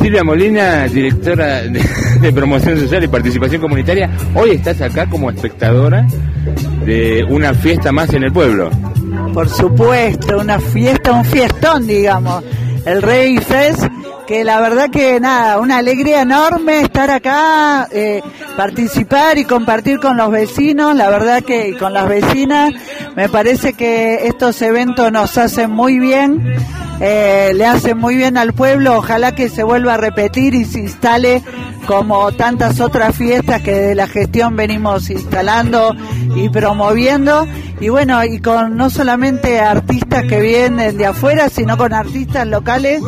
Silvia Molina, directora de, de Promoción Social y Participación Comunitaria, hoy estás acá como espectadora de una fiesta más en el pueblo. Por supuesto, una fiesta, un fiestón, digamos. El Rey Fest, que la verdad que nada, una alegría enorme estar acá, eh, participar y compartir con los vecinos, la verdad que y con las vecinas, me parece que estos eventos nos hacen muy bien, eh, le hacen muy bien al pueblo, ojalá que se vuelva a repetir y se instale como tantas otras fiestas que de la gestión venimos instalando y promoviendo. Y bueno y con no solamente artistas que vienen de afuera sino con artistas locales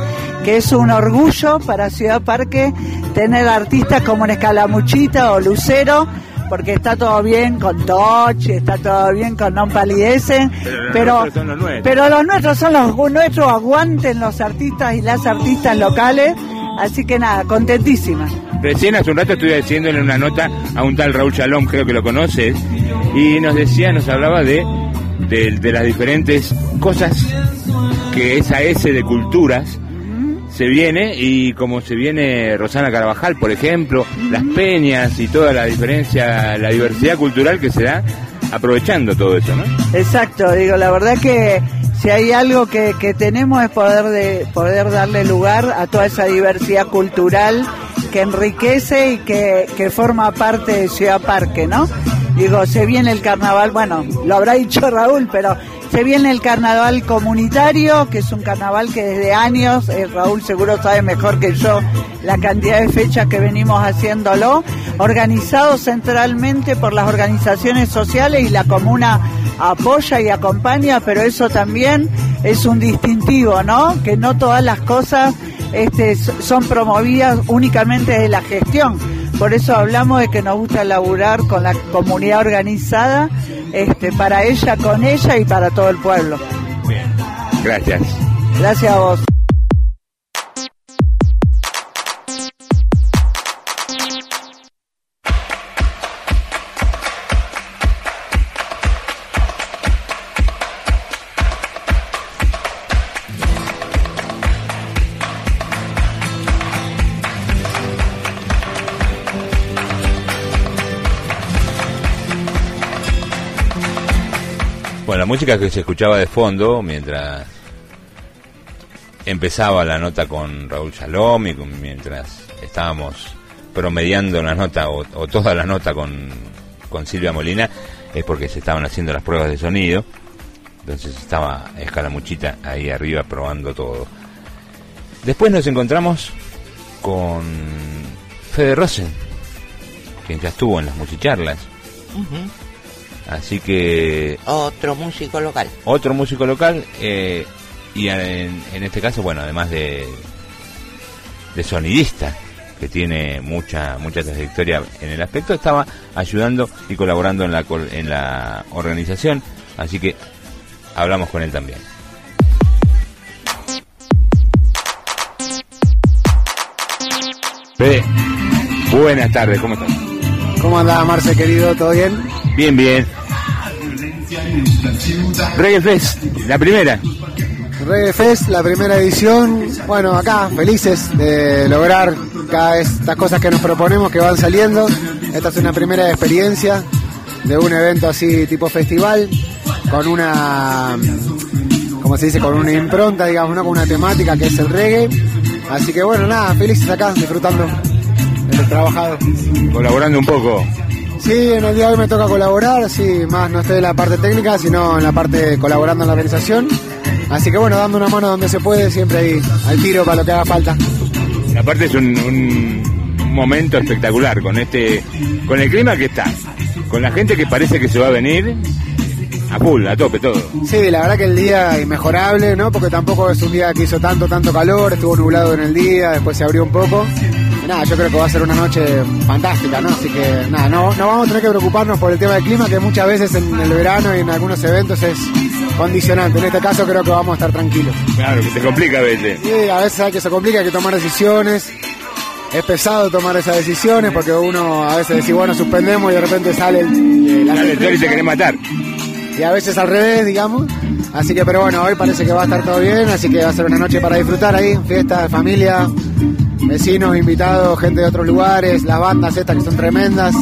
que es un orgullo para Ciudad Parque tener artistas como Escalamuchita o Lucero porque está todo bien con Toche, está todo bien con Non Palidecen, Pero los nuestros. pero los nuestros son los nuestros, aguanten los artistas y las artistas locales, así que nada, contentísima. Recién hace un rato estuve haciéndole una nota a un tal Raúl Shalom, creo que lo conoces, y nos decía, nos hablaba de, de, de las diferentes cosas que esa S de culturas se viene y como se viene Rosana Carvajal, por ejemplo, las peñas y toda la diferencia, la diversidad cultural que se da aprovechando todo eso, ¿no? Exacto, digo, la verdad que si hay algo que, que tenemos es poder, de, poder darle lugar a toda esa diversidad cultural que enriquece y que, que forma parte de Ciudad Parque, ¿no? Digo, se viene el carnaval, bueno, lo habrá dicho Raúl, pero se viene el carnaval comunitario, que es un carnaval que desde años, eh, Raúl seguro sabe mejor que yo la cantidad de fechas que venimos haciéndolo, organizado centralmente por las organizaciones sociales y la comuna apoya y acompaña, pero eso también es un distintivo, ¿no? Que no todas las cosas este, son promovidas únicamente de la gestión. Por eso hablamos de que nos gusta laburar con la comunidad organizada, este, para ella, con ella y para todo el pueblo. Gracias. Gracias a vos. Música que se escuchaba de fondo mientras empezaba la nota con Raúl Shalom y mientras estábamos promediando la nota o, toda la nota con, con Silvia Molina es porque se estaban haciendo las pruebas de sonido. Entonces estaba Escalamuchita ahí arriba probando todo. Después nos encontramos con Fede Rosen, quien ya estuvo en las muchicharlas. Así que Otro músico local. otro músico local eh, y en, en este caso, bueno, además de, de sonidista, que tiene mucha mucha trayectoria en el aspecto, estaba ayudando y colaborando en la, en la organización, así que hablamos con él también. Fede, buenas tardes, ¿cómo estás? ¿Cómo andás, Marce, querido? ¿Todo bien? Bien, bien. Reggae Fest, la primera. Reggae Fest, la primera edición. Bueno, acá, felices de lograr cada vez estas cosas que nos proponemos que van saliendo. Esta es una primera experiencia de un evento así tipo festival, con una, como se dice, con una impronta, digamos, ¿no? con una temática que es el reggae. Así que bueno, nada, felices acá, disfrutando del trabajado. Colaborando un poco. Sí, en el día de hoy me toca colaborar, sí, más no estoy en la parte técnica, sino en la parte colaborando en la organización. Así que bueno, dando una mano donde se puede, siempre ahí al tiro para lo que haga falta. Aparte es un, un- un momento espectacular con este, con el clima que está, con la gente que parece que se va a venir a full, a tope todo. Sí, la verdad que el día inmejorable, ¿no? Porque tampoco es un día que hizo tanto, tanto calor, estuvo nublado en el día, después se abrió un poco. Y nada, yo creo que va a ser una noche fantástica, ¿no? Así que nada, no, no vamos a tener que preocuparnos por el tema del clima, que muchas veces en el verano y en algunos eventos es condicionante. En este caso creo que vamos a estar tranquilos. Claro, que se complica a veces. Sí, a veces hay que se complica, hay que tomar decisiones. Es pesado tomar esas decisiones porque uno a veces dice, bueno, suspendemos y de repente sale el, la Dale, Tori, te querés matar. y a veces al revés, digamos. Así que, pero bueno, hoy parece que va a estar todo bien, así que va a ser una noche para disfrutar ahí, fiesta, familia, vecinos, invitados, gente de otros lugares, las bandas estas que son tremendas.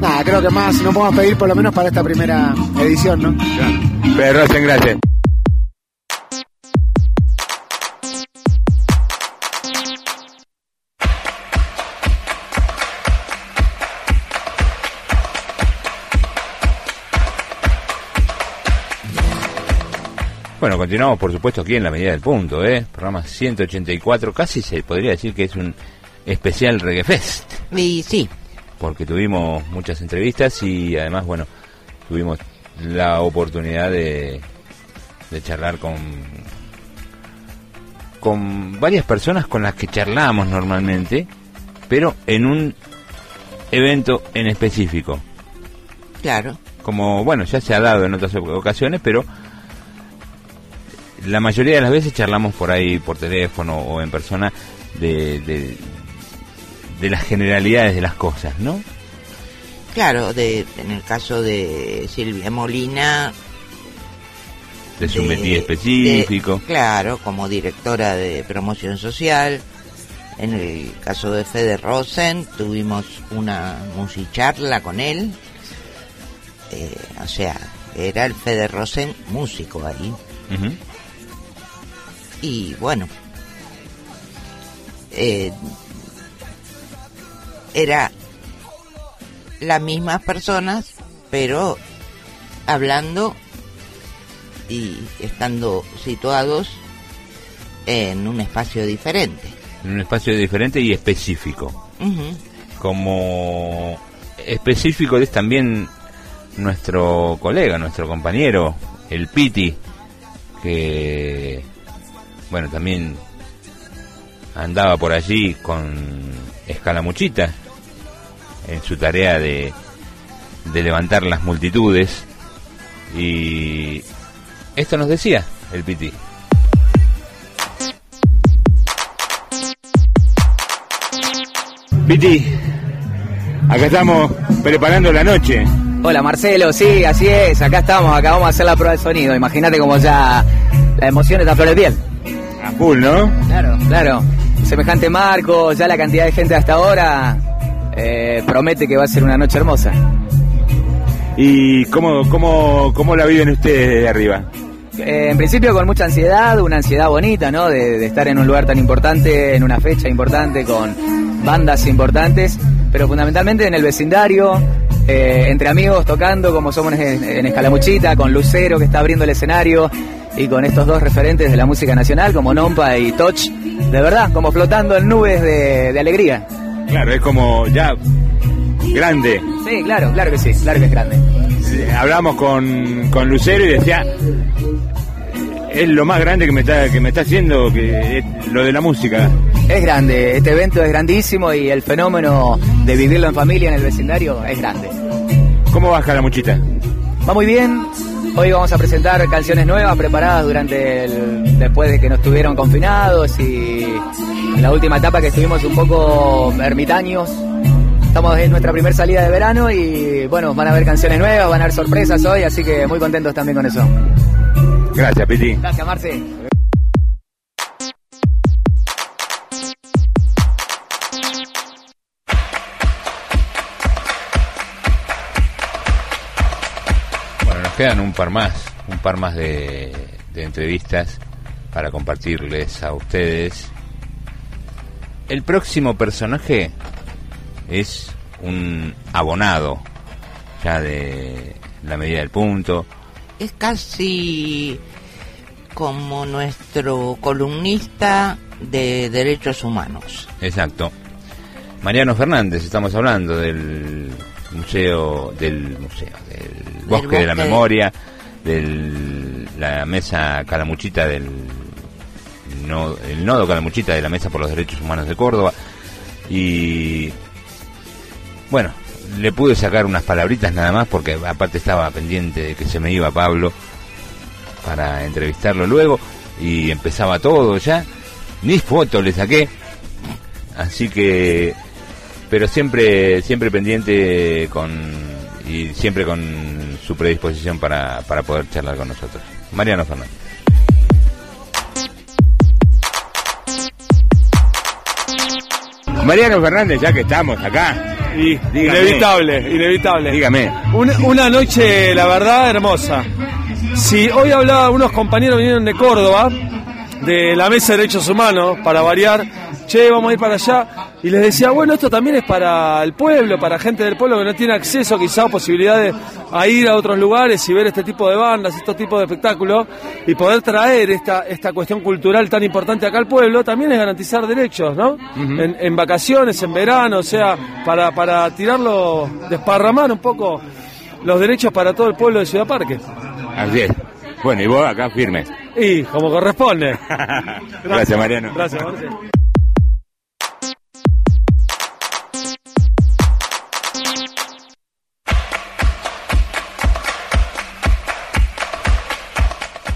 Nada, creo que más no podemos pedir por lo menos para esta primera edición, ¿no? Pero Rosen, gracias. Bueno, continuamos por supuesto aquí en la medida del punto, ¿eh? Programa 184, casi se podría decir que es un especial Reggae Fest. Y sí, porque tuvimos muchas entrevistas y además, bueno, tuvimos la oportunidad de, de charlar con con varias personas con las que charlamos normalmente, pero en un evento en específico. claro. Como, bueno, ya se ha dado en otras ocasiones, pero la mayoría de las veces charlamos por ahí, por teléfono o en persona, de, de, de las generalidades de las cosas, ¿no? Claro, de, en el caso de Silvia Molina. De su métier específico. de- claro, como directora de promoción social. En el caso de Fede Rosen, tuvimos una musicharla con él. Eh, o sea, era el Fede Rosen músico ahí. Y bueno, eh, era las mismas personas, pero hablando y estando situados en un espacio diferente. En un espacio diferente y específico. Como específico es también nuestro colega, nuestro compañero, el Piti, que, bueno, también andaba por allí con Escalamuchita en su tarea de, de levantar las multitudes. Y esto nos decía el Piti. Piti, acá estamos preparando la noche. Hola Marcelo, sí, así es, acá estamos, acá vamos a hacer la prueba de sonido. Imagínate como ya la emoción está a flor de piel. A full, ¿no? Claro, claro. Semejante marco, ya la cantidad de gente hasta ahora eh, promete que va a ser una noche hermosa. ¿Y cómo, cómo, cómo la viven ustedes de arriba? Eh, en principio con mucha ansiedad, una ansiedad bonita, ¿no? De, de estar en un lugar tan importante, en una fecha importante, con bandas importantes, pero fundamentalmente en el vecindario, eh, entre amigos tocando como somos en, en Escalamuchita, con Lucero que está abriendo el escenario y con estos dos referentes de la música nacional como Nompa y Toch, de verdad, como flotando en nubes de, de alegría. Claro, es como ya grande. Sí, claro, claro que sí, claro que es grande. Hablamos con, con Lucero y decía, es lo más grande que me está, que me está haciendo que es lo de la música. Es grande, este evento es grandísimo y el fenómeno de vivirlo en familia en el vecindario es grande. ¿Cómo baja la muchita? Va muy bien. Hoy vamos a presentar canciones nuevas preparadas durante el después de que nos tuvieron confinados y en la última etapa que estuvimos un poco ermitaños. Estamos en nuestra primera salida de verano y bueno, van a haber canciones nuevas, van a haber sorpresas hoy, así que muy contentos también con eso. Gracias, Piti. Gracias, Marce. Quedan un par más, un par más de, de entrevistas para compartirles a ustedes. El próximo personaje es un abonado ya de la medida del punto. Es casi como nuestro columnista de derechos humanos. Exacto. Mariano Fernández, estamos hablando del museo, del museo, del bosque de la memoria, de la mesa Calamuchita del no- el nodo Calamuchita de la mesa por los derechos humanos de Córdoba. Y bueno, le pude sacar unas palabritas nada más porque aparte estaba pendiente de que se me iba Pablo para entrevistarlo luego y empezaba todo ya, ni foto le saqué, así que pero siempre siempre pendiente con y siempre con su predisposición para, para poder charlar con nosotros. Mariano Fernández. Mariano Fernández, ya que estamos acá. Y Dígame. inevitable, inevitable. Dígame. Un- una noche, la verdad, hermosa. Si hoy hablaba, unos compañeros vinieron de Córdoba, de la Mesa de Derechos Humanos, para variar, che, vamos a ir para allá, y les decía, bueno, esto también es para el pueblo, para gente del pueblo que no tiene acceso quizá o posibilidades a ir a otros lugares y ver este tipo de bandas, estos tipos de espectáculos, y poder traer esta, esta cuestión cultural tan importante acá al pueblo, también es garantizar derechos, ¿no? en, en vacaciones, en verano, o sea, para, para tirarlo, desparramar un poco los derechos para todo el pueblo de Ciudad Parque. Así es. Bueno, y vos acá firmes. Y como corresponde. Gracias, Mariano. Gracias, Marce.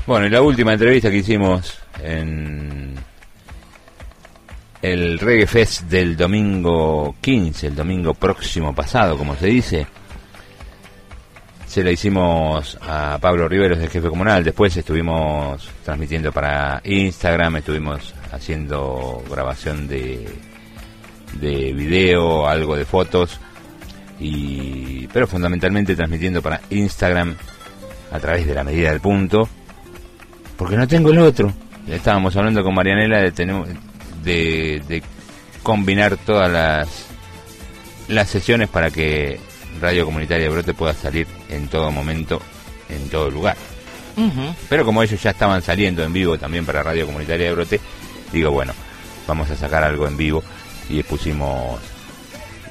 Bueno, y la última entrevista que hicimos en el Reggae Fest del domingo 15, el domingo próximo pasado, como se dice, se la hicimos a Pablo Riveros, el jefe comunal. Después estuvimos transmitiendo para Instagram, estuvimos haciendo grabación de, de video, algo de fotos, y pero fundamentalmente transmitiendo para Instagram a través de la medida del punto porque no tengo el otro. Estábamos hablando con Marianela de, de, de combinar todas las, las sesiones para que Radio Comunitaria de Brote pueda salir en todo momento, en todo lugar. Pero como ellos ya estaban saliendo en vivo también para Radio Comunitaria de Brote, digo, bueno, vamos a sacar algo en vivo y pusimos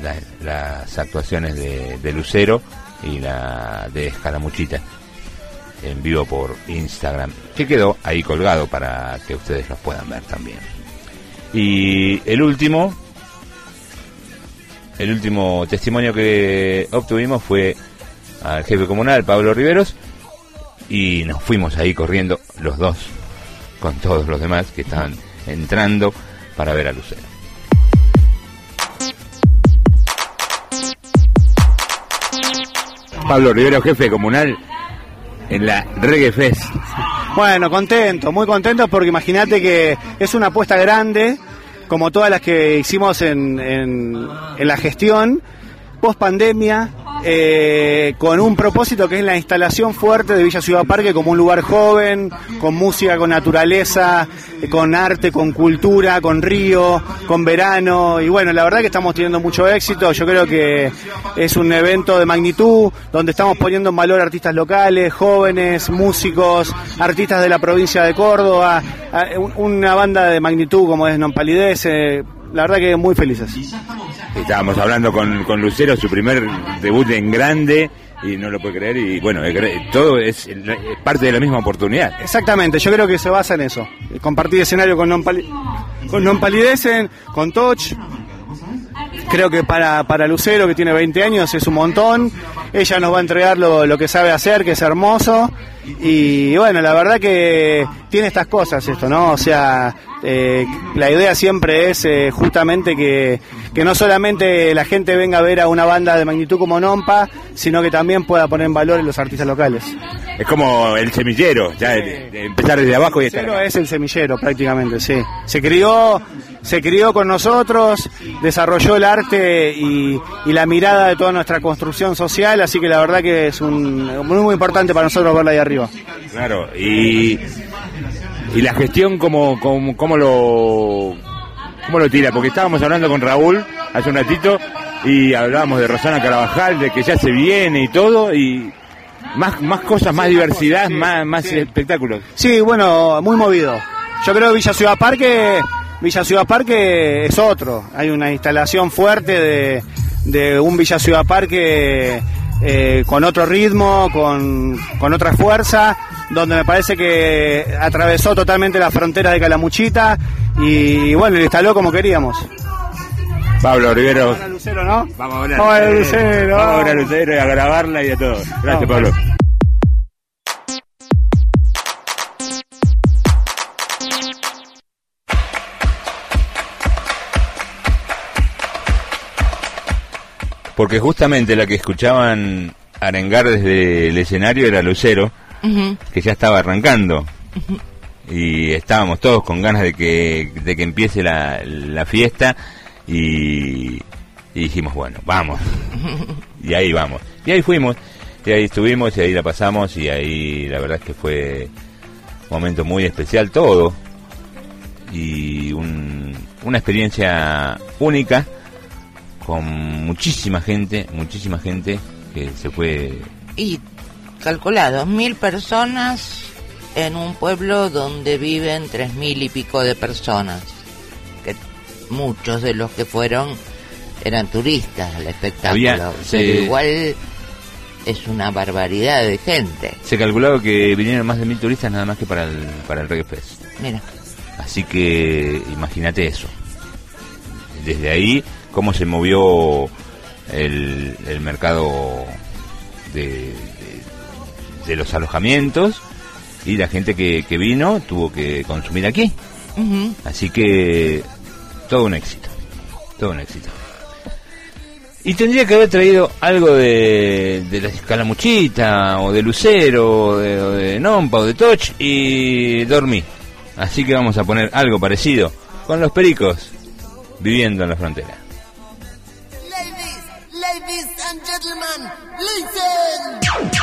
la- las actuaciones de, de Lucero y la de Escaramuchita en vivo por Instagram, que quedó ahí colgado para que ustedes los puedan ver también. Y el último, el último testimonio que obtuvimos fue al jefe comunal, Pablo Riveros, y nos fuimos ahí corriendo los dos con todos los demás que estaban entrando para ver a Lucero. Pablo Rivero, jefe comunal en la Reggae Fest. Bueno, contento, muy contento porque imagínate que es una apuesta grande, como todas las que hicimos en, en- en la gestión, post pandemia, eh, con un propósito que es la instalación fuerte de Villa Ciudad Parque como un lugar joven, con música, con naturaleza, con arte, con cultura, con río, con verano. Y bueno, la verdad que estamos teniendo mucho éxito. Yo creo que es un evento de magnitud donde estamos poniendo en valor artistas locales, jóvenes, músicos, artistas de la provincia de Córdoba, a- un- una banda de magnitud como es Non Palidece. La verdad que muy felices. Estábamos hablando con, con Lucero, su primer debut en grande, y no lo puede creer, y bueno, todo es, es parte de la misma oportunidad. Exactamente, yo creo que se basa en eso. Compartir escenario con Non, Pali- con non Palidecen, con Toch. Creo que para, para Lucero, que tiene 20 años, es un montón. Ella nos va a entregar lo, lo que sabe hacer, que es hermoso. Y bueno, la verdad que tiene estas cosas esto, ¿no? O sea, eh, la idea siempre es eh, justamente que, que no solamente la gente venga a ver a una banda de magnitud como Nompa, sino que también pueda poner en valor en los artistas locales. Es como el semillero, ya de empezar desde abajo y estar Cero es el semillero prácticamente, sí. Se crió, se crió con nosotros, desarrolló el arte y, y la mirada de toda nuestra construcción social, así que la verdad que es un, muy, muy importante para nosotros verla ahí arriba. Claro, y, y la gestión, ¿cómo, cómo, cómo lo, ¿cómo lo tira? Porque estábamos hablando con Raúl hace un ratito y hablábamos de Rosana Carabajal, de que ya se viene y todo, y más, más cosas, más diversidad, más, más espectáculos. Sí, bueno, muy movido. Yo creo que Villa Ciudad Parque, Villa Ciudad Parque es otro. Hay una instalación fuerte de, de un Villa Ciudad Parque eh, con otro ritmo, con, con otra fuerza, donde me parece que atravesó totalmente la frontera de Calamuchita y bueno, lo instaló como queríamos. Pablo Rivero. Lucero, ¿no? Vamos a ver Vamos a a Lucero. Vamos a a Lucero y a grabarla y a todo. Gracias, Pablo. Porque justamente la que escuchaban arengar desde el escenario era Lucero, Que ya estaba arrancando. Y estábamos todos con ganas de que, de que empiece la, la fiesta y, y dijimos, bueno, vamos. Y ahí vamos. Y ahí fuimos, y ahí estuvimos, y ahí la pasamos, y ahí la verdad es que fue un momento muy especial todo. Y un- una experiencia única, con muchísima gente, muchísima gente que se fue Y calcula, dos mil personas en un pueblo donde viven tres mil y pico de personas. Que muchos de los que fueron eran turistas al espectáculo. Había- pero igual es una barbaridad de gente. Se calculaba que vinieron más de mil turistas nada más que para el, para el Reggae Fest. Mira. Así que imagínate eso. Desde ahí, cómo se movió el, el mercado de, de- los alojamientos y la gente que, que vino tuvo que consumir aquí. Así que todo un éxito. Todo un éxito. Y tendría que haber traído algo de, de la escalamuchita, o de Lucero, o de, o de Nompa, o de Toch, y dormí. Así que vamos a poner algo parecido con los pericos viviendo en la frontera. Ladies and gentlemen, listen!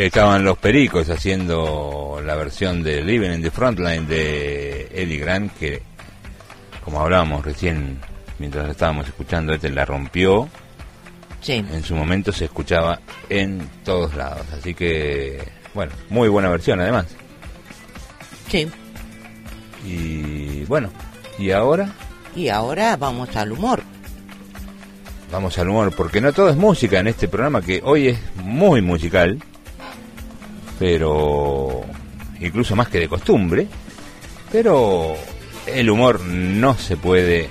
Estaban los Pericos haciendo la versión de Living in the Frontline de Eddie Grant, que, como hablábamos recién mientras estábamos escuchando, este la rompió. En su momento se escuchaba en todos lados. Así que, bueno, muy buena versión además. Sí. Y bueno, ¿y ahora? Y ahora vamos al humor. Vamos al humor, porque no todo es música en este programa que hoy es muy musical pero incluso más que de costumbre, pero el humor no se puede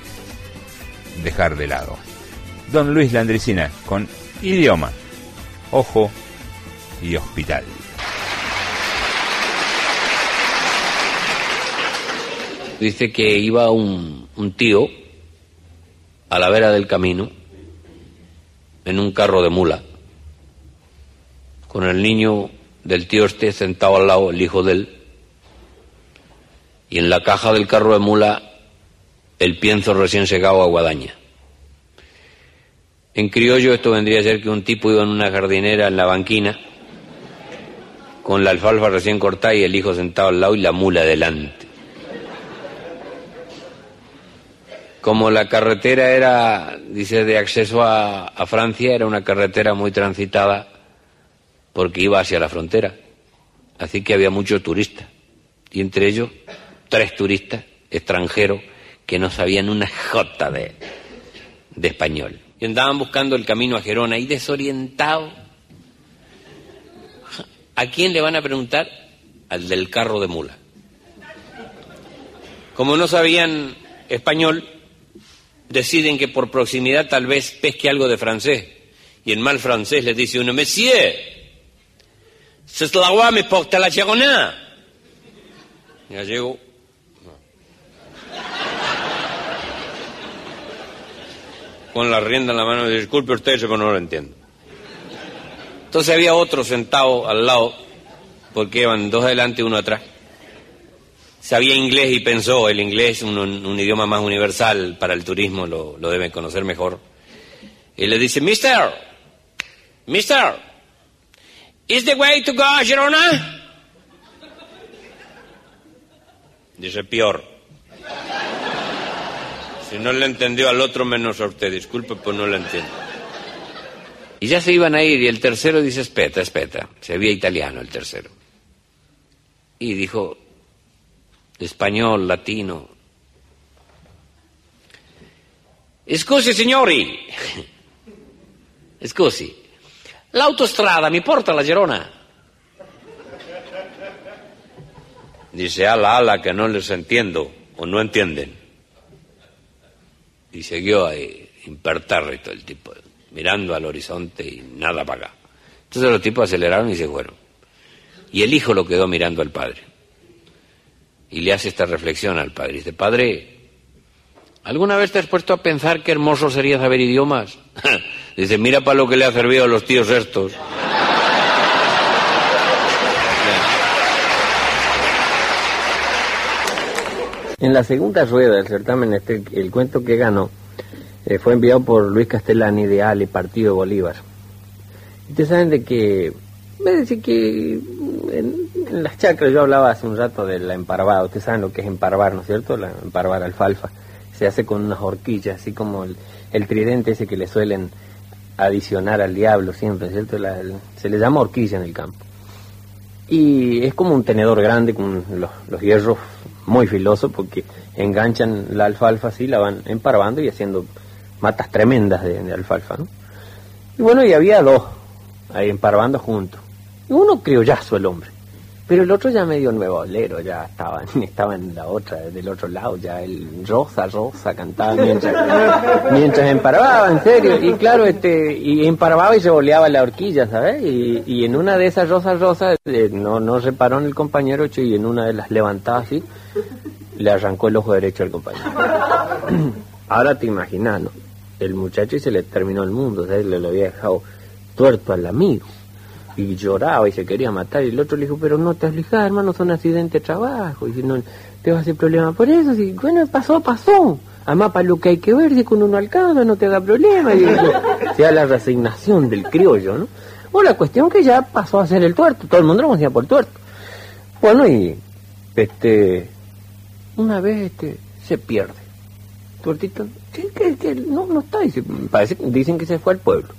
dejar de lado. Don Luis Landricina con idioma, ojo y hospital. Dice que iba un, un tío a la vera del camino en un carro de mula con el niño del tío este sentado al lado, el hijo de él, y en la caja del carro de mula el pienso recién segado a guadaña. En criollo esto vendría a ser que un tipo iba en una jardinera en la banquina con la alfalfa recién cortada y el hijo sentado al lado y la mula delante. Como la carretera era, dice, de acceso a, a Francia, era una carretera muy transitada, porque iba hacia la frontera. Así que había muchos turistas. Y entre ellos, tres turistas extranjeros que no sabían una jota de, de español. Y andaban buscando el camino a Gerona y desorientados. ¿A quién le van a preguntar? Al del carro de mula. Como no sabían español, deciden que por proximidad tal vez pesque algo de francés. Y en mal francés les dice uno, Monsieur, c'est la roi me porte la Girona. Gallego. Con la rienda en la mano, disculpe usted, que no lo entiendo. Entonces había otro sentado al lado, porque iban dos adelante y uno atrás. Sabía inglés y pensó, el inglés, un, un idioma más universal para el turismo, lo, lo deben conocer mejor. Y le dice, Mister, Mister, is the way to go a Girona? Dice, peor. Si no le entendió al otro menos a usted, disculpe, pues no le entiendo. Y ya se iban a ir y el tercero dice, espeta, espeta. Se veía italiano el tercero. Y dijo, español, latino. Scusi, signori. Scusi, l'autostrada mi porta alla Gerona. Dice, ala, ala, que no les entiendo, o no entienden. Y siguió ahí, impertérrito el tipo, mirando al horizonte y nada para acá. Entonces los tipos aceleraron y se fueron. Y el hijo lo quedó mirando al padre. Y le hace esta reflexión al padre. Dice, padre, ¿alguna vez te has puesto a pensar qué hermoso sería saber idiomas? Dice, mira para lo que le ha servido a los tíos estos. En la segunda rueda del certamen, este, el cuento que ganó eh, fue enviado por Luis Castellani de Ale, Partido Bolívar. Ustedes saben de que, me que en, en, las chacras yo hablaba hace un rato de la emparvada. Ustedes saben lo que es emparvar, ¿no es cierto? La emparvar alfalfa. Se hace con unas horquillas, así como el tridente ese que le suelen adicionar al diablo siempre, ¿cierto? Se le llama horquilla en el campo. Y es como un tenedor grande con los, los hierros muy filosos porque enganchan la alfalfa así, la van emparvando y haciendo matas tremendas de, de alfalfa, ¿no? Y bueno, y había dos ahí emparvando juntos. Y uno criollazo el hombre. Pero el otro ya medio nuevo olero, ya estaba, estaba en la otra, del otro lado, ya el rosa, rosa cantaba mientras, mientras emparvaba, en serio. Y claro, este, y emparvaba y se boleaba la horquilla, ¿sabes? Y, y en una de esas rosas rosas, eh, no, no reparó en el compañero y en una de las levantaba así, le arrancó el ojo derecho al compañero. Ahora te imaginas, ¿no? El muchacho y se le terminó el mundo, ¿sabes? Le lo había dejado tuerto al amigo y lloraba y se quería matar y el otro le dijo pero no te aflijas hermano son accidentes de trabajo y si no te va a hacer problema por eso si bueno pasó pasó además para lo que hay que ver si con uno alcanza no te da problema y dijo, sea la resignación del criollo no Bueno, la cuestión que ya pasó a ser el tuerto, todo el mundo lo conocía por tuerto. Bueno, y este una vez este se pierde. Tuertito, ¿qué, qué, qué? no, no está, dice, parece, dicen que se fue al pueblo.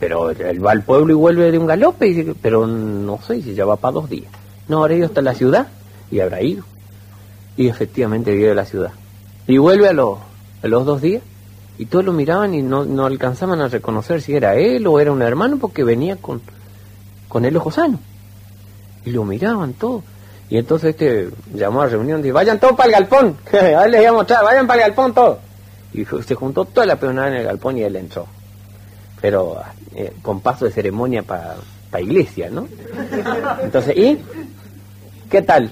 Pero él va al pueblo y vuelve de un galope, y dice, pero no sé si ya va para dos días. No, habrá ido hasta la ciudad y habrá ido. Y efectivamente vive de la ciudad. Y vuelve a los, a dos días y todos lo miraban y no, no alcanzaban a reconocer si era él o era un hermano porque venía con, con el ojo sano. Y lo miraban todos. Y entonces este llamó a la reunión y dijo, vayan todos para el galpón, a les voy a mostrar, vayan para el galpón todos. Y se juntó toda la peonada en el galpón y él entró. Pero eh, con paso de ceremonia para iglesia, ¿no? Entonces, ¿y? ¿Qué tal?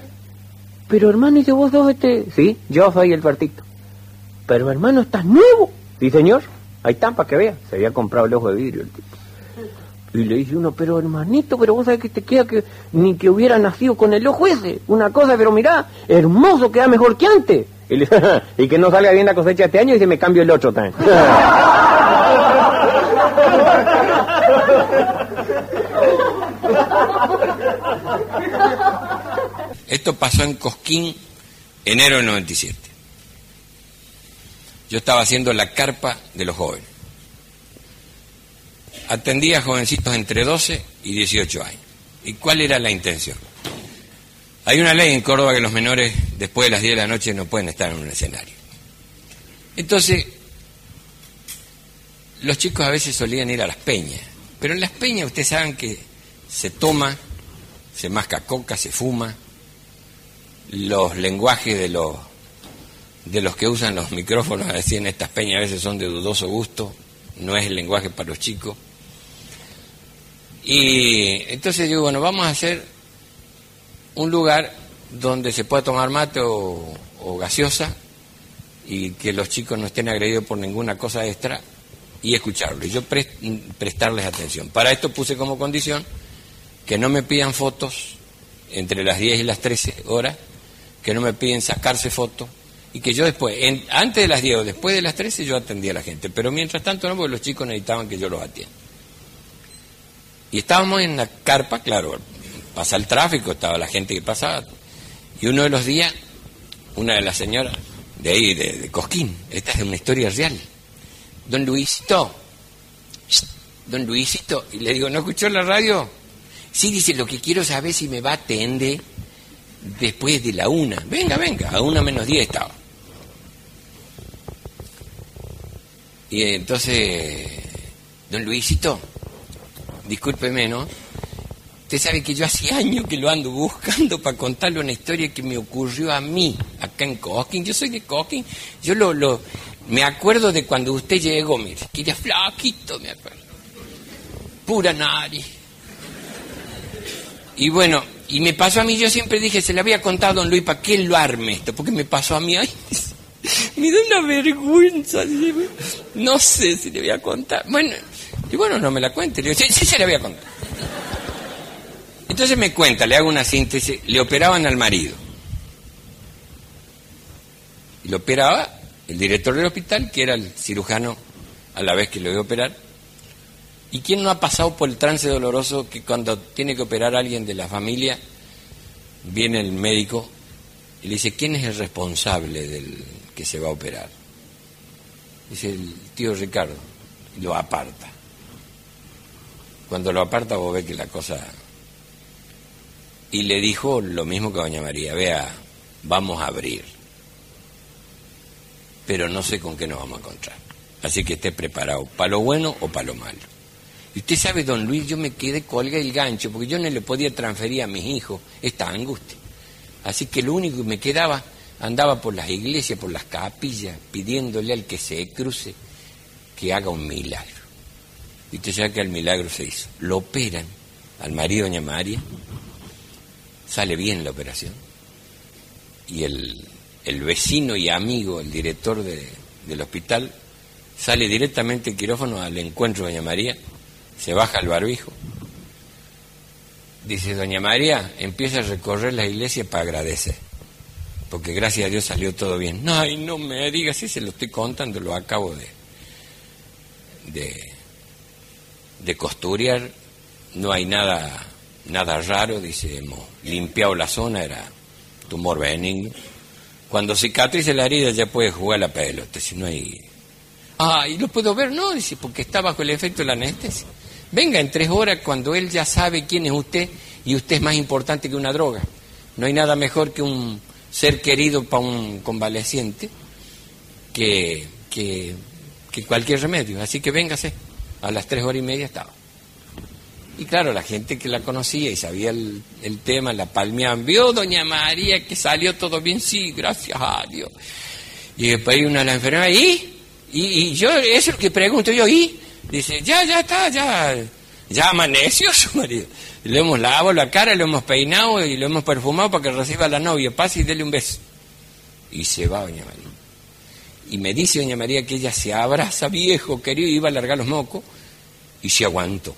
Pero hermano, ¿y de vos dos este? Sí, yo soy el Bertito. Pero hermano, ¿estás nuevo? Sí, señor. Ahí está, que vea. Se había comprado el ojo de vidrio el tipo. Y le dice uno, pero hermanito, pero vos sabés que te queda que ni que hubiera nacido con el ojo ese. Una cosa, pero mirá, hermoso, queda mejor que antes. Y que no salga bien la cosecha este año y se me cambio el otro también. Esto pasó en Cosquín, enero del 97. Yo estaba haciendo la carpa de los jóvenes. Atendía a jovencitos entre 12 y 18 años. ¿Y cuál era la intención? Hay una ley en Córdoba que los menores después de las 10 de la noche no pueden estar en un escenario. Entonces, los chicos a veces solían ir a las peñas, pero en las peñas ustedes saben que se toma, se masca coca, se fuma, los lenguajes de los de los que usan los micrófonos así en estas peñas a veces son de dudoso gusto, no es el lenguaje para los chicos. Y entonces digo, bueno, vamos a hacer un lugar donde se pueda tomar mate o, o gaseosa y que los chicos no estén agredidos por ninguna cosa extra y escucharlo. Y yo pres- prestarles atención. Para esto puse como condición que no me pidan fotos entre las 10 y las 13 horas, que no me piden sacarse fotos y que yo después, en- antes de las 10 o después de las 13 yo atendía a la gente, pero mientras tanto no, porque los chicos necesitaban que yo los atienda. Y estábamos en la carpa, claro, pasa el tráfico, estaba la gente que pasaba, y uno de los días, una de las señoras de ahí, de, de Cosquín, esta es una historia real, don Luisito, "Shh, don Luisito, y le digo, ¿no escuchó la radio? Sí, dice, lo que quiero saber si me va a atender después de la una. Venga, venga, a una menos diez estaba. Y entonces, don Luisito, discúlpeme, ¿no? Usted sabe que yo hace años que lo ando buscando para contarle una historia que me ocurrió a mí, acá en Cosquín. Yo soy de Cosquín. Yo lo, lo, me acuerdo de cuando usted llegó, mire, que era flaquito, me acuerdo. Pura nariz. Y bueno, y me pasó a mí, yo siempre dije, se le había contado a don Luis, ¿para qué lo arme esto? Porque me pasó a mí, ay, me da una vergüenza. No sé si le voy a contar. Bueno, y bueno, no me la cuente. Le digo, sí, se la voy a contar. Entonces me cuenta, le hago una síntesis, le operaban al marido. Y lo operaba el director del hospital, que era el cirujano a la vez que lo iba a operar. ¿Y quién no ha pasado por el trance doloroso que cuando tiene que operar a alguien de la familia, viene el médico y le dice, ¿quién es el responsable del que se va a operar? Dice el tío Ricardo, y lo aparta. Cuando lo aparta vos ves que la cosa... Y le dijo lo mismo que doña María, vea, vamos a abrir, pero no sé con qué nos vamos a encontrar. Así que esté preparado, para lo bueno o para lo malo. Y usted sabe, don Luis, yo me quedé colga el gancho, porque yo no le podía transferir a mis hijos esta angustia. Así que lo único que me quedaba, andaba por las iglesias, por las capillas, pidiéndole al que se cruce que haga un milagro. Y usted sabe que el milagro se hizo. Lo operan al marido doña María, sale bien la operación. Y el, el vecino y amigo, el director de- del hospital, sale directamente el quirófano al encuentro de doña María, se baja el barbijo. Dice, doña María, empieza a recorrer la iglesia para agradecer, porque gracias a Dios salió todo bien. No, ay, no me digas, sí se lo estoy contando, lo acabo de, de, de costuriar no hay nada, nada raro, dice, hemos limpiado la zona, era tumor benigno. Cuando cicatrice la herida ya puede jugar la pelota, si no hay... Ah, ¿y lo puedo ver? No, dice, porque está bajo el efecto de la anestesia. Venga en tres horas cuando él ya sabe quién es usted y usted es más importante que una droga. No hay nada mejor que un ser querido para un convaleciente que, que, que cualquier remedio. Así que véngase. A las tres horas y media estaba. Y claro, la gente que la conocía y sabía el, tema, la palmeaban. Vio, doña María, que salió todo bien, sí, gracias a Dios. Y después hay una la enfermera, ¿y? Y, yo, eso es lo que pregunto yo, ¿y? Dice, ya, ya está, ya, ya amaneció su marido. Le hemos lavado la cara, lo hemos peinado y lo hemos perfumado para que reciba a la novia. Pase y dele un beso. Y se va doña María. Y me dice doña María que ella se abraza, viejo, querido, y iba a largar los mocos, y se aguantó,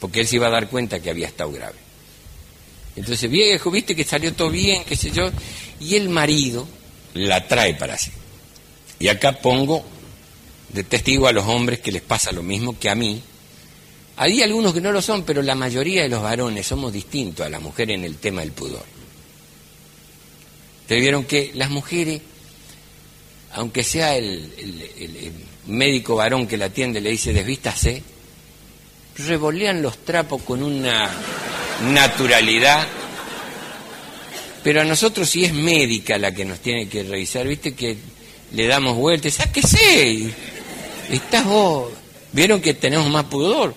porque él se iba a dar cuenta que había estado grave. Entonces, viejo, viste que salió todo bien, qué sé yo, y el marido la trae para sí. Y acá pongo de testigo a los hombres que les pasa lo mismo que a mí. Hay algunos que no lo son, pero la mayoría de los varones somos distintos a la mujer en el tema del pudor. Te vieron que las mujeres aunque sea el- el médico varón que la atiende, le dice desvístase, revolean los trapos con una naturalidad. Pero a nosotros si es médica la que nos tiene que revisar, viste que le damos vueltas, sáquese, estás vos, vieron que tenemos más pudor.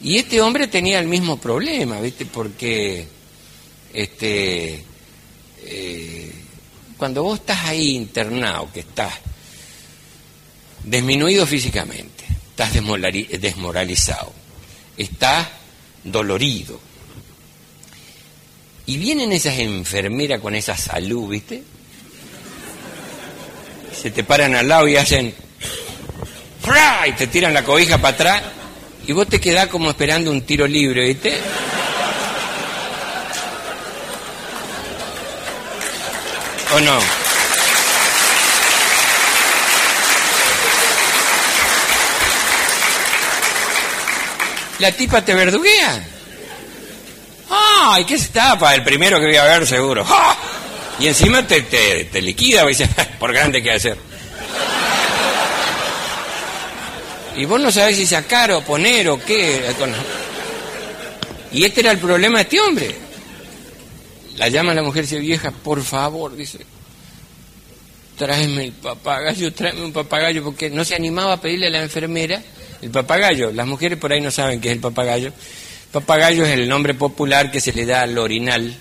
Y este hombre tenía el mismo problema, viste, porque este eh, cuando vos estás ahí internado, que estás disminuido físicamente, estás desmoralizado, estás dolorido, y vienen esas enfermeras con esa salud, ¿viste? Se te paran al lado y hacen ¡fra! y te tiran la cobija para atrás y vos te quedás como esperando un tiro libre, ¿viste? ¿O no? La tipa te verduguea. ¡Ay, qué se tapa! El primero que voy a ver, seguro. Y encima te, te, te liquida, dice, por grande que hacer. Y vos no sabés si sacar o poner o qué. con- Y este era el problema de este hombre. La llama la mujer, dice, vieja, por favor, dice, tráeme el papagayo, tráeme un papagayo, porque no se animaba a pedirle a la enfermera el papagayo. Las mujeres por ahí no saben qué es el papagayo. Papagayo es el nombre popular que se le da al orinal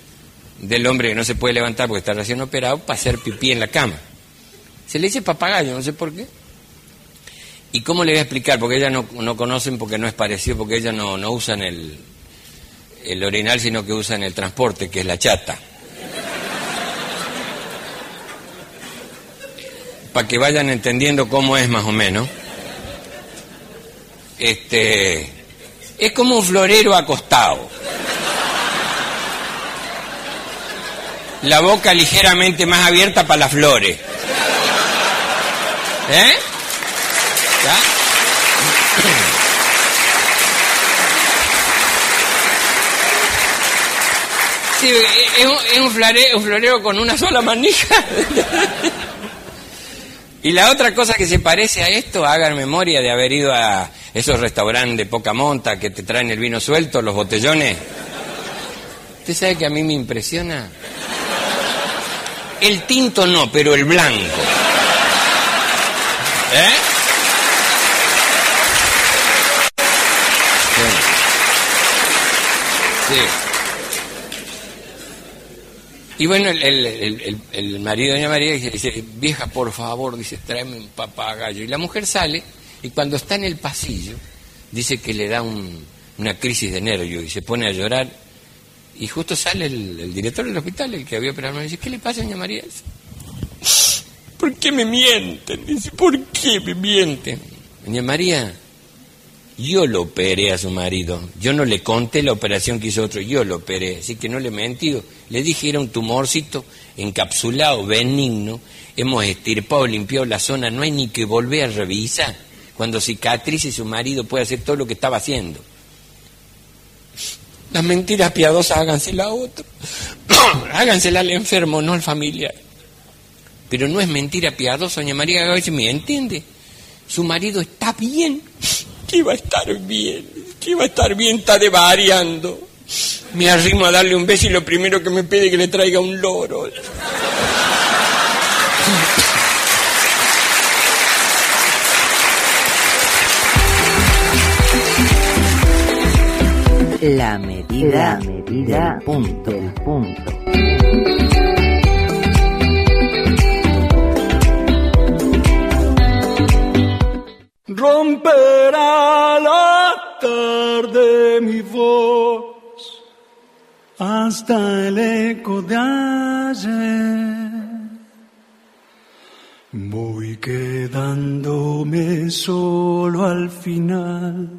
del hombre que no se puede levantar porque está recién operado para hacer pipí en la cama. Se le dice papagayo, no sé por qué. ¿Y cómo le voy a explicar? Porque ellas no, no conocen, porque no es parecido, porque ellas no, no usan el, el orinal, sino que usan el transporte, que es la chata. Para que vayan entendiendo cómo es más o menos. Este, es como un florero acostado. La boca ligeramente más abierta para las flores. ¿Eh? ¿Ya? Sí, es un, un florero con una sola manija. Y la otra cosa que se parece a esto, hagan memoria de haber ido a esos restaurantes de poca monta que te traen el vino suelto, los botellones. ¿Usted sabe que a mí me impresiona? El tinto no, pero el blanco. ¿Eh? Sí. Sí. Y bueno, el, el- el- marido de doña María dice, vieja, por favor, dice, tráeme un papagayo. Y la mujer sale y cuando está en el pasillo, dice que le da un- una crisis de nervio y se pone a llorar. Y justo sale el, director del hospital, el que había operado, y dice, ¿qué le pasa, doña María? ¿Por qué me mienten? Dice, ¿por qué me mienten? Doña María, yo lo operé a su marido. Yo no le conté la operación que hizo otro, yo lo operé. Así que no le he mentido. Le dije era un tumorcito encapsulado, benigno. Hemos estirpado, limpiado la zona. No hay ni que volver a revisar. Cuando cicatrice su marido puede hacer todo lo que estaba haciendo. Las mentiras piadosas hágansela a otro. hágansela al enfermo, no al familiar. Pero no es mentira piadosa, doña María Gávez, ¿me entiende? Su marido está bien. Que va a estar bien. Que va a estar bien, está devariando. Me arrimo a darle un beso y lo primero que me pide es que le traiga un loro. La medida, del punto. Romperá la tarde mi voz. Hasta el eco de ayer. Voy quedándome solo al final,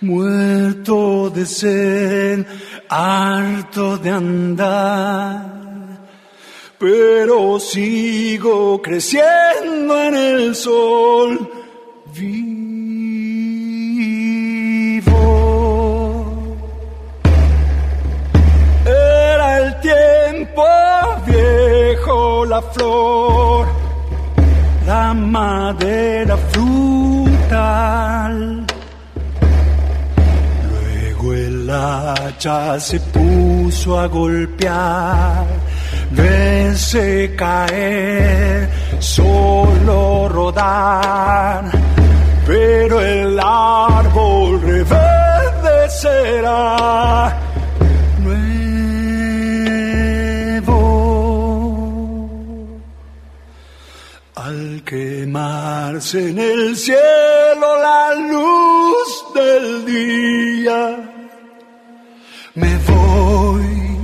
muerto de sed, harto de andar, pero sigo creciendo en el sol vivo. Era el tiempo viejo, la flor, la madera frutal. Luego el hacha se puso a golpear, verse caer, solo rodar pero el árbol reverdecerá nuevo al quemarse en el cielo la luz del día. Me voy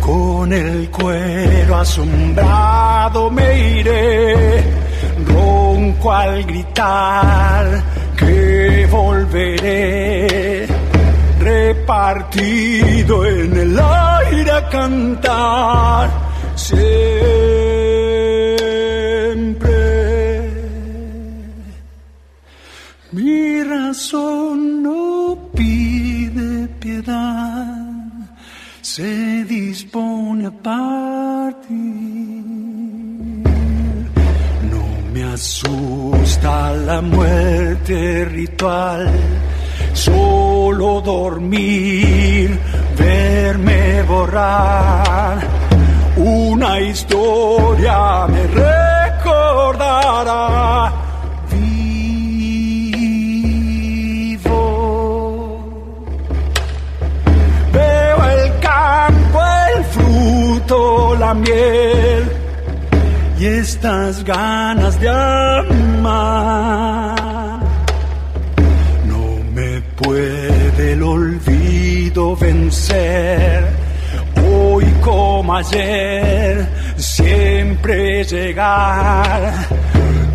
con el cuero asombrado me iré ronco al gritar que volveré repartido en el aire a cantar siempre. Mi razón no pide piedad se dispone a partir asusta la muerte ritual, solo dormir, verme borrar, una historia me recordará. Vivo, veo el campo, el fruto, la miel y estas ganas de amar. No me puede el olvido vencer. Hoy como ayer, siempre llegar.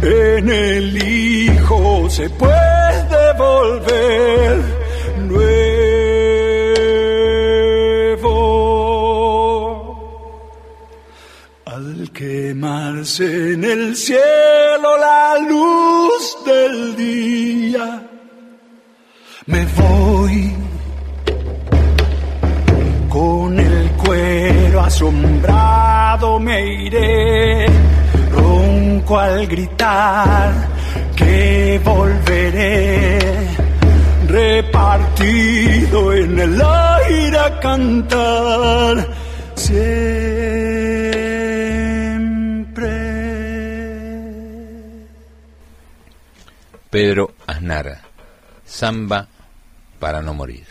En el hijo se puede volver. Quemarse en el cielo la luz del día, me voy con el cuero asombrado, me iré. Ronco al gritar que volveré. Repartido en el aire a cantar. Pedro Aznar, Samba para no morir.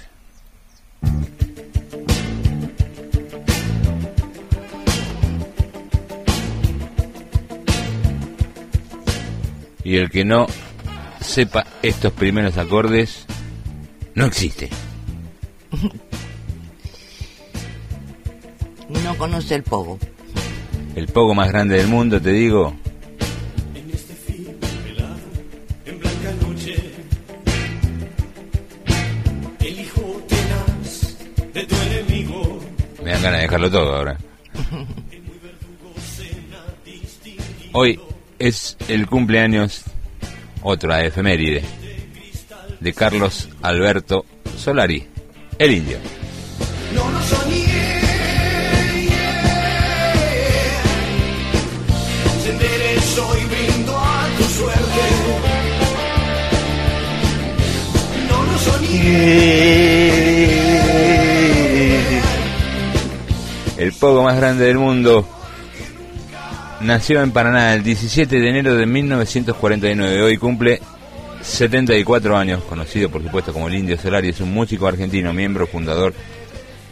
Y el que no sepa estos primeros acordes, no existe. No conoce el pogo. El poco más grande del mundo, te digo. Dan ganas de dejarlo todo ahora. Hoy es el cumpleaños, otra efeméride, de Carlos Alberto Solari. El Indio. No lo soñé. Se enderezó y brindo a tu suerte. No lo soñé. El poco más grande del mundo nació en Paraná el 17 de enero de 1949. Hoy cumple 74 años, conocido por supuesto como el Indio Solari, es un músico argentino, miembro fundador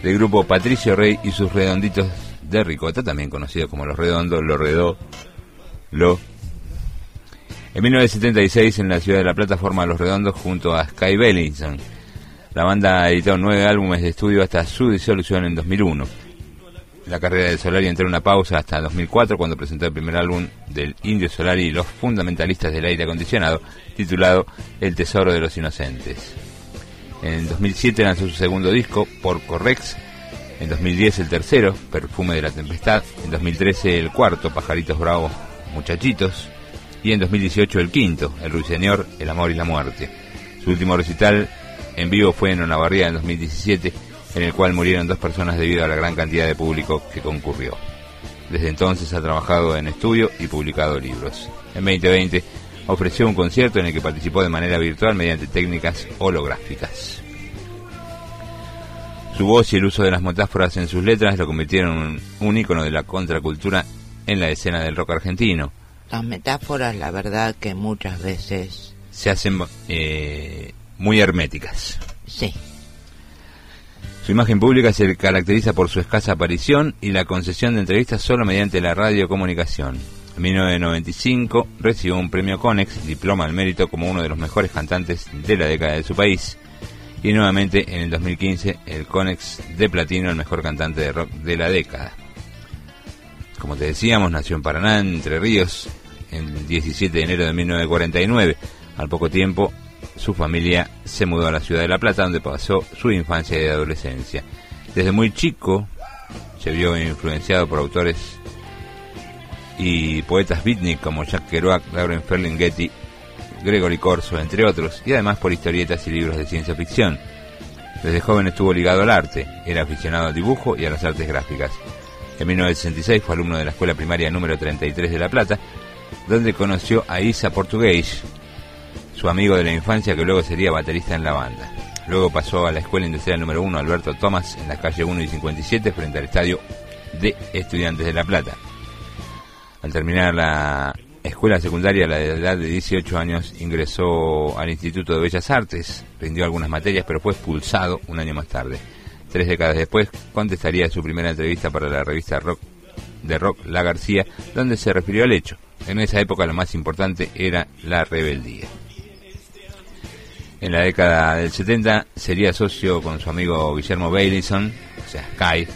del grupo Patricio Rey y sus redonditos de ricota, también conocido como Los Redondos, Lo Redó, Lo. En 1976 en la ciudad de La Plata forma Los Redondos junto a Sky Bellinson. La banda editó nueve álbumes de estudio hasta su disolución en 2001. La carrera de Solari entró en una pausa hasta 2004 cuando presentó el primer álbum del Indio Solari y los fundamentalistas del aire acondicionado, titulado El Tesoro de los Inocentes. En 2007 lanzó su segundo disco, Por Correx. En 2010 el tercero, Perfume de la Tempestad. En 2013 el cuarto, Pajaritos Bravos, Muchachitos. Y en 2018 el quinto, El Ruiseñor, El Amor y la Muerte. Su último recital en vivo fue en Olavarría en 2017 en el cual murieron dos personas debido a la gran cantidad de público que concurrió. Desde entonces ha trabajado en estudio y publicado libros. En 2020 ofreció un concierto en el que participó de manera virtual mediante técnicas holográficas. Su voz y el uso de las metáforas en sus letras lo convirtieron en un ícono de la contracultura en la escena del rock argentino. Las metáforas, la verdad que muchas veces... Se hacen eh, muy herméticas. Sí. Su imagen pública se caracteriza por su escasa aparición y la concesión de entrevistas solo mediante la radiocomunicación. En 1995 recibió un premio Conex, diploma al mérito como uno de los mejores cantantes de la década de su país. Y nuevamente en el 2015 el Conex de Platino, el mejor cantante de rock de la década. Como te decíamos, nació en Paraná, Entre Ríos, el 17 de enero de 1949. Al poco tiempo su familia se mudó a la ciudad de La Plata, donde pasó su infancia y adolescencia. Desde muy chico se vio influenciado por autores y poetas beatnik como Jack Kerouac, Lauren Ferlinghetti, Gregory Corso, entre otros, y además por historietas y libros de ciencia ficción. Desde joven estuvo ligado al arte, era aficionado al dibujo y a las artes gráficas. En 1966 fue alumno de la escuela primaria número 33 de La Plata, donde conoció a Isa Portugués, su amigo de la infancia que luego sería baterista en la banda. Luego pasó a la Escuela Industrial número 1 Alberto Tomás en la calle 1 y 57 frente al estadio de Estudiantes de La Plata. Al terminar la escuela secundaria a la edad de 18 años ingresó al Instituto de Bellas Artes, rindió algunas materias pero fue expulsado un año más tarde. Tres décadas después contestaría su primera entrevista para la revista rock de rock La García, donde se refirió al hecho. En esa época lo más importante era la rebeldía. En la década del 70 sería socio con su amigo Guillermo Baileyson, o sea, Sky,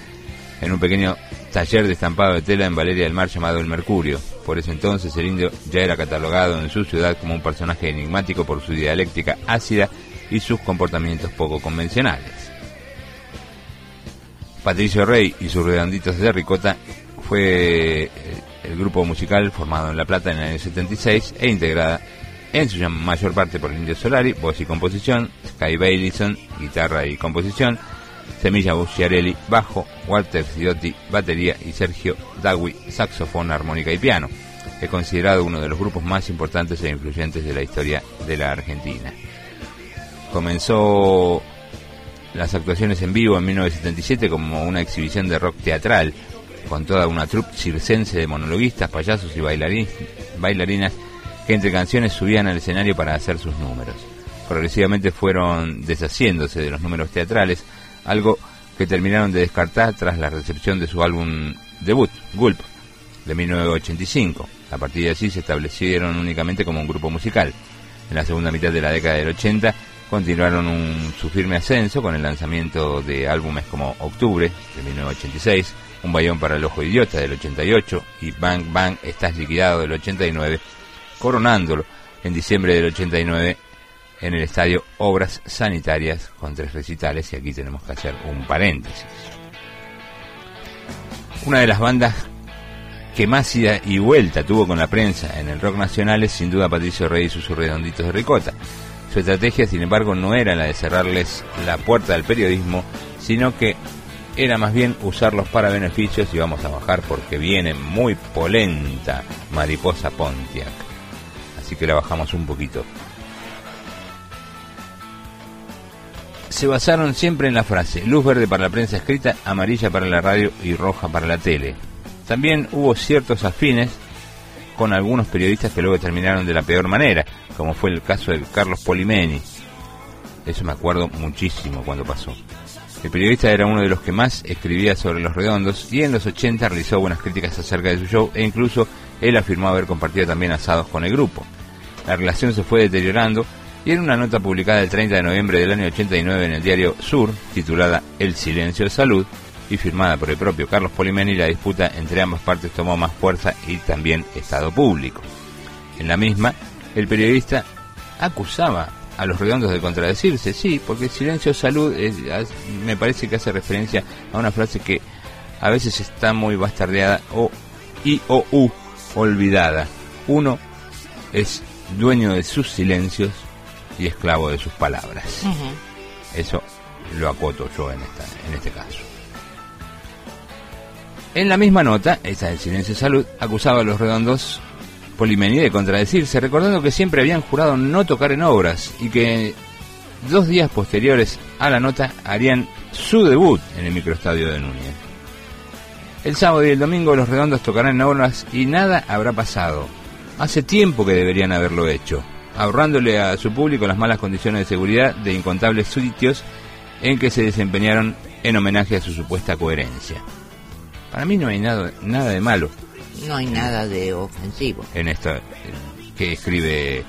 en un pequeño taller de estampado de tela en Valeria del Mar llamado El Mercurio. Por ese entonces el indio ya era catalogado en su ciudad como un personaje enigmático por su dialéctica ácida y sus comportamientos poco convencionales. Patricio Rey y sus redonditos de ricota fue el grupo musical formado en La Plata en el año 76 e integrada en su mayor parte por Indio Solari, voz y composición, Sky Baileyson, guitarra y composición, Semilla Busciarelli, bajo, Walter Ciotti, batería y Sergio Dawi, saxofón, armónica y piano. Es considerado uno de los grupos más importantes e influyentes de la historia de la Argentina. Comenzó las actuaciones en vivo en 1977 como una exhibición de rock teatral, con toda una troupe circense de monologuistas, payasos y bailarinas que entre canciones subían al escenario para hacer sus números. Progresivamente fueron deshaciéndose de los números teatrales, algo que terminaron de descartar tras la recepción de su álbum debut, Gulp, de 1985. A partir de allí se establecieron únicamente como un grupo musical. En la segunda mitad de la década del 80 continuaron su firme ascenso con el lanzamiento de álbumes como Octubre, de 1986, Un Bayón para el Ojo Idiota, del 88, y Bang Bang, Estás Liquidado, del 89, coronándolo en diciembre del 89 en el estadio Obras Sanitarias con tres recitales y aquí tenemos que hacer un paréntesis. Una de las bandas que más ida y vuelta tuvo con la prensa en el rock nacional es sin duda Patricio Rey y sus redonditos de ricota. Su estrategia, sin embargo, no era la de cerrarles la puerta del periodismo, sino que era más bien usarlos para beneficios y vamos a bajar porque viene muy polenta Mariposa Pontiac. Así que la bajamos un poquito. Se basaron siempre en la frase luz verde para la prensa escrita, amarilla para la radio y roja para la tele. También hubo ciertos afines con algunos periodistas que luego terminaron de la peor manera, como fue el caso de Carlos Polimeni. Eso me acuerdo muchísimo cuando pasó. El periodista era uno de los que más escribía sobre los redondos y en los 80 realizó buenas críticas acerca de su show e incluso él afirmó haber compartido también asados con el grupo. La relación se fue deteriorando y en una nota publicada el 30 de noviembre del año 89 en el diario Sur, titulada El silencio de salud, y firmada por el propio Carlos Polimeni, la disputa entre ambas partes tomó más fuerza y también estado público. En la misma, el periodista acusaba a los redondos de contradecirse, sí, porque el silencio salud es- me parece que hace referencia a una frase que a veces está muy bastardeada o y o u olvidada. Uno es dueño de sus silencios y esclavo de sus palabras. Eso lo acoto yo en, esta, en este caso. En la misma nota, esa del Silencio de Salud, acusaba a los redondos Polimeni de contradecirse, recordando que siempre habían jurado no tocar en obras y que dos días posteriores a la nota harían su debut en el microestadio de Núñez. El sábado y el domingo los redondos tocarán en obras y nada habrá pasado. Hace tiempo que deberían haberlo hecho, ahorrándole a su público las malas condiciones de seguridad de incontables sitios en que se desempeñaron en homenaje a su supuesta coherencia. Para mí no hay nada, nada de malo No hay nada de ofensivo. en esto eh, que escribe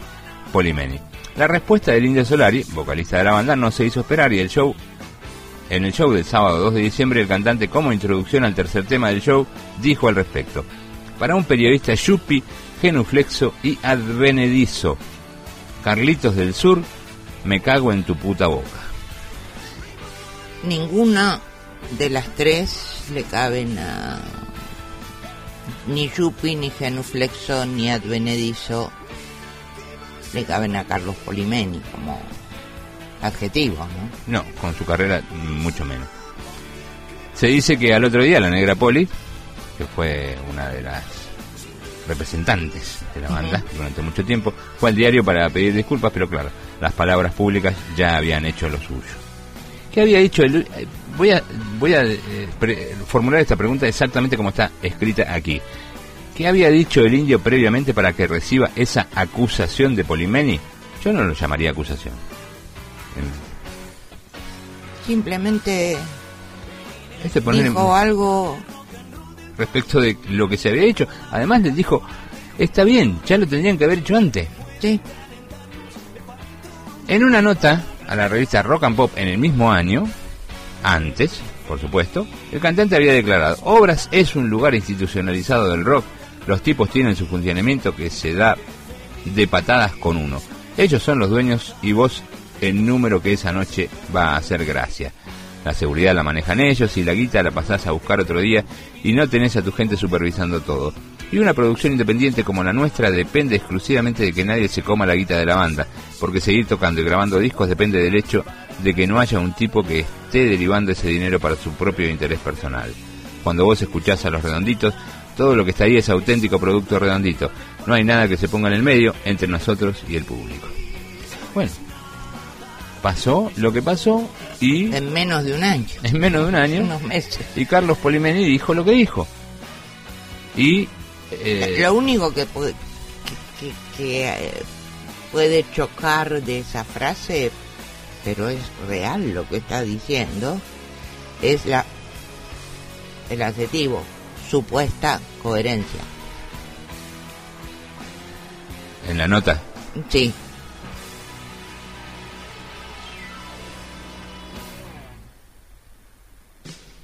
Polimeni. La respuesta del Indio Solari, vocalista de la banda, no se hizo esperar y el show, en el show del sábado 2 de diciembre, el cantante como introducción al tercer tema del show dijo al respecto. Para un periodista yupi, genuflexo y advenedizo. Carlitos del Sur, me cago en tu puta boca. Ninguna de las tres le caben a ni Yupi, ni Genuflexo, ni Advenedizo le caben a Carlos Polimeni como adjetivos, ¿no? No, con su carrera mucho menos. Se dice que al otro día la Negra Poli, que fue una de las representantes de la banda durante mucho tiempo, fue al diario para pedir disculpas, pero claro, las palabras públicas ya habían hecho lo suyo. ¿Qué había dicho el, eh, voy a voy a eh, pre- formular esta pregunta exactamente como está escrita aquí. ¿Qué había dicho el indio previamente para que reciba esa acusación de Polimeni? Yo no lo llamaría acusación. Simplemente Este poner en- dijo algo respecto de lo que se había hecho. Además les dijo, está bien, ya lo tendrían que haber hecho antes. En una nota a la revista Rock and Pop en el mismo año, antes, por supuesto, el cantante había declarado, Obras es un lugar institucionalizado del rock, los tipos tienen su funcionamiento que se da de patadas con uno. Ellos son los dueños y vos el número que esa noche va a hacer gracia. La seguridad la manejan ellos y la guita la pasás a buscar otro día y no tenés a tu gente supervisando todo. Y una producción independiente como la nuestra depende exclusivamente de que nadie se coma la guita de la banda, porque seguir tocando y grabando discos depende del hecho de que no haya un tipo que esté derivando ese dinero para su propio interés personal. Cuando vos escuchás a los redonditos, todo lo que está ahí es auténtico producto redondito. No hay nada que se ponga en el medio entre nosotros y el público. Bueno, pasó lo que pasó y... en menos de un año. En menos de un año. Unos meses. Y Carlos Polimeni dijo lo que dijo. Y... eh, Lo único que puede, que, que- que, eh, puede chocar de esa frase, pero es real lo que está diciendo, es la el adjetivo supuesta coherencia. en la nota. Sí,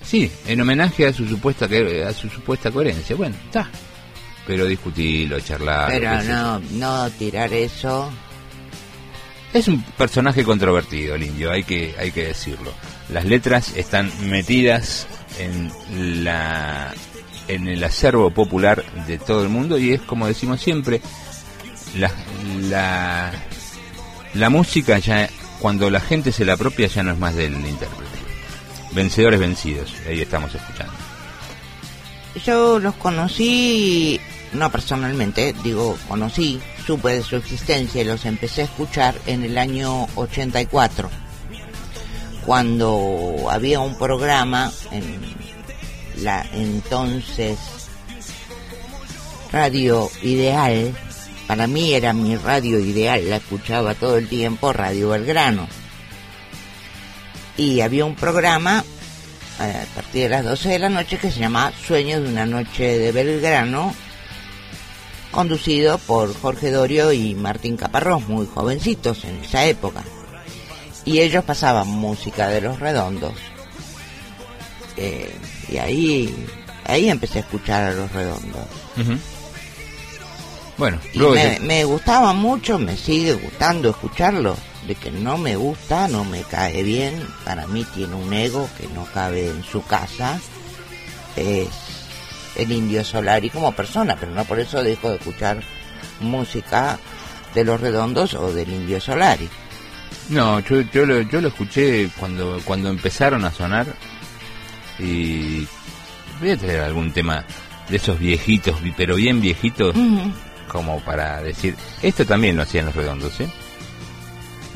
Sí, en homenaje a su supuesta que- a su supuesta coherencia. Bueno, está. Pero discutirlo, charlar. pero no, no tirar eso. Es un personaje controvertido el indio, hay que, hay que decirlo. Las letras están metidas en la en el acervo popular de todo el mundo y es como decimos siempre, la, la la música ya, cuando la gente se la apropia, ya no es más del intérprete. Vencedores vencidos, ahí estamos escuchando. Yo los conocí, no personalmente, digo, conocí, supe de su existencia y los empecé a escuchar en el año 84, cuando había un programa en la entonces Radio Ideal, para mí era mi radio ideal, la escuchaba todo el tiempo, Radio Belgrano. Y había un programa eh, a partir de las 12 de la noche que se llamaba Sueños de una noche de Belgrano, conducido por Jorge Dorio y Martín Caparrós, muy jovencitos en esa época. Y ellos pasaban música de los redondos. Eh, y ahí, ahí empecé a escuchar a los redondos. Bueno, Y luego me, me gustaba mucho, me sigue gustando escucharlo. De que no me gusta, no me cae bien. Para mí tiene un ego que no cabe en su casa. Es el indio Solari como persona, pero no por eso dejo de escuchar música de los redondos o del indio Solari. No, yo, yo, lo, yo lo escuché cuando, cuando empezaron a sonar y voy a traer algún tema de esos viejitos, vi- pero bien viejitos, como para decir, esto también lo hacían los redondos, ¿eh?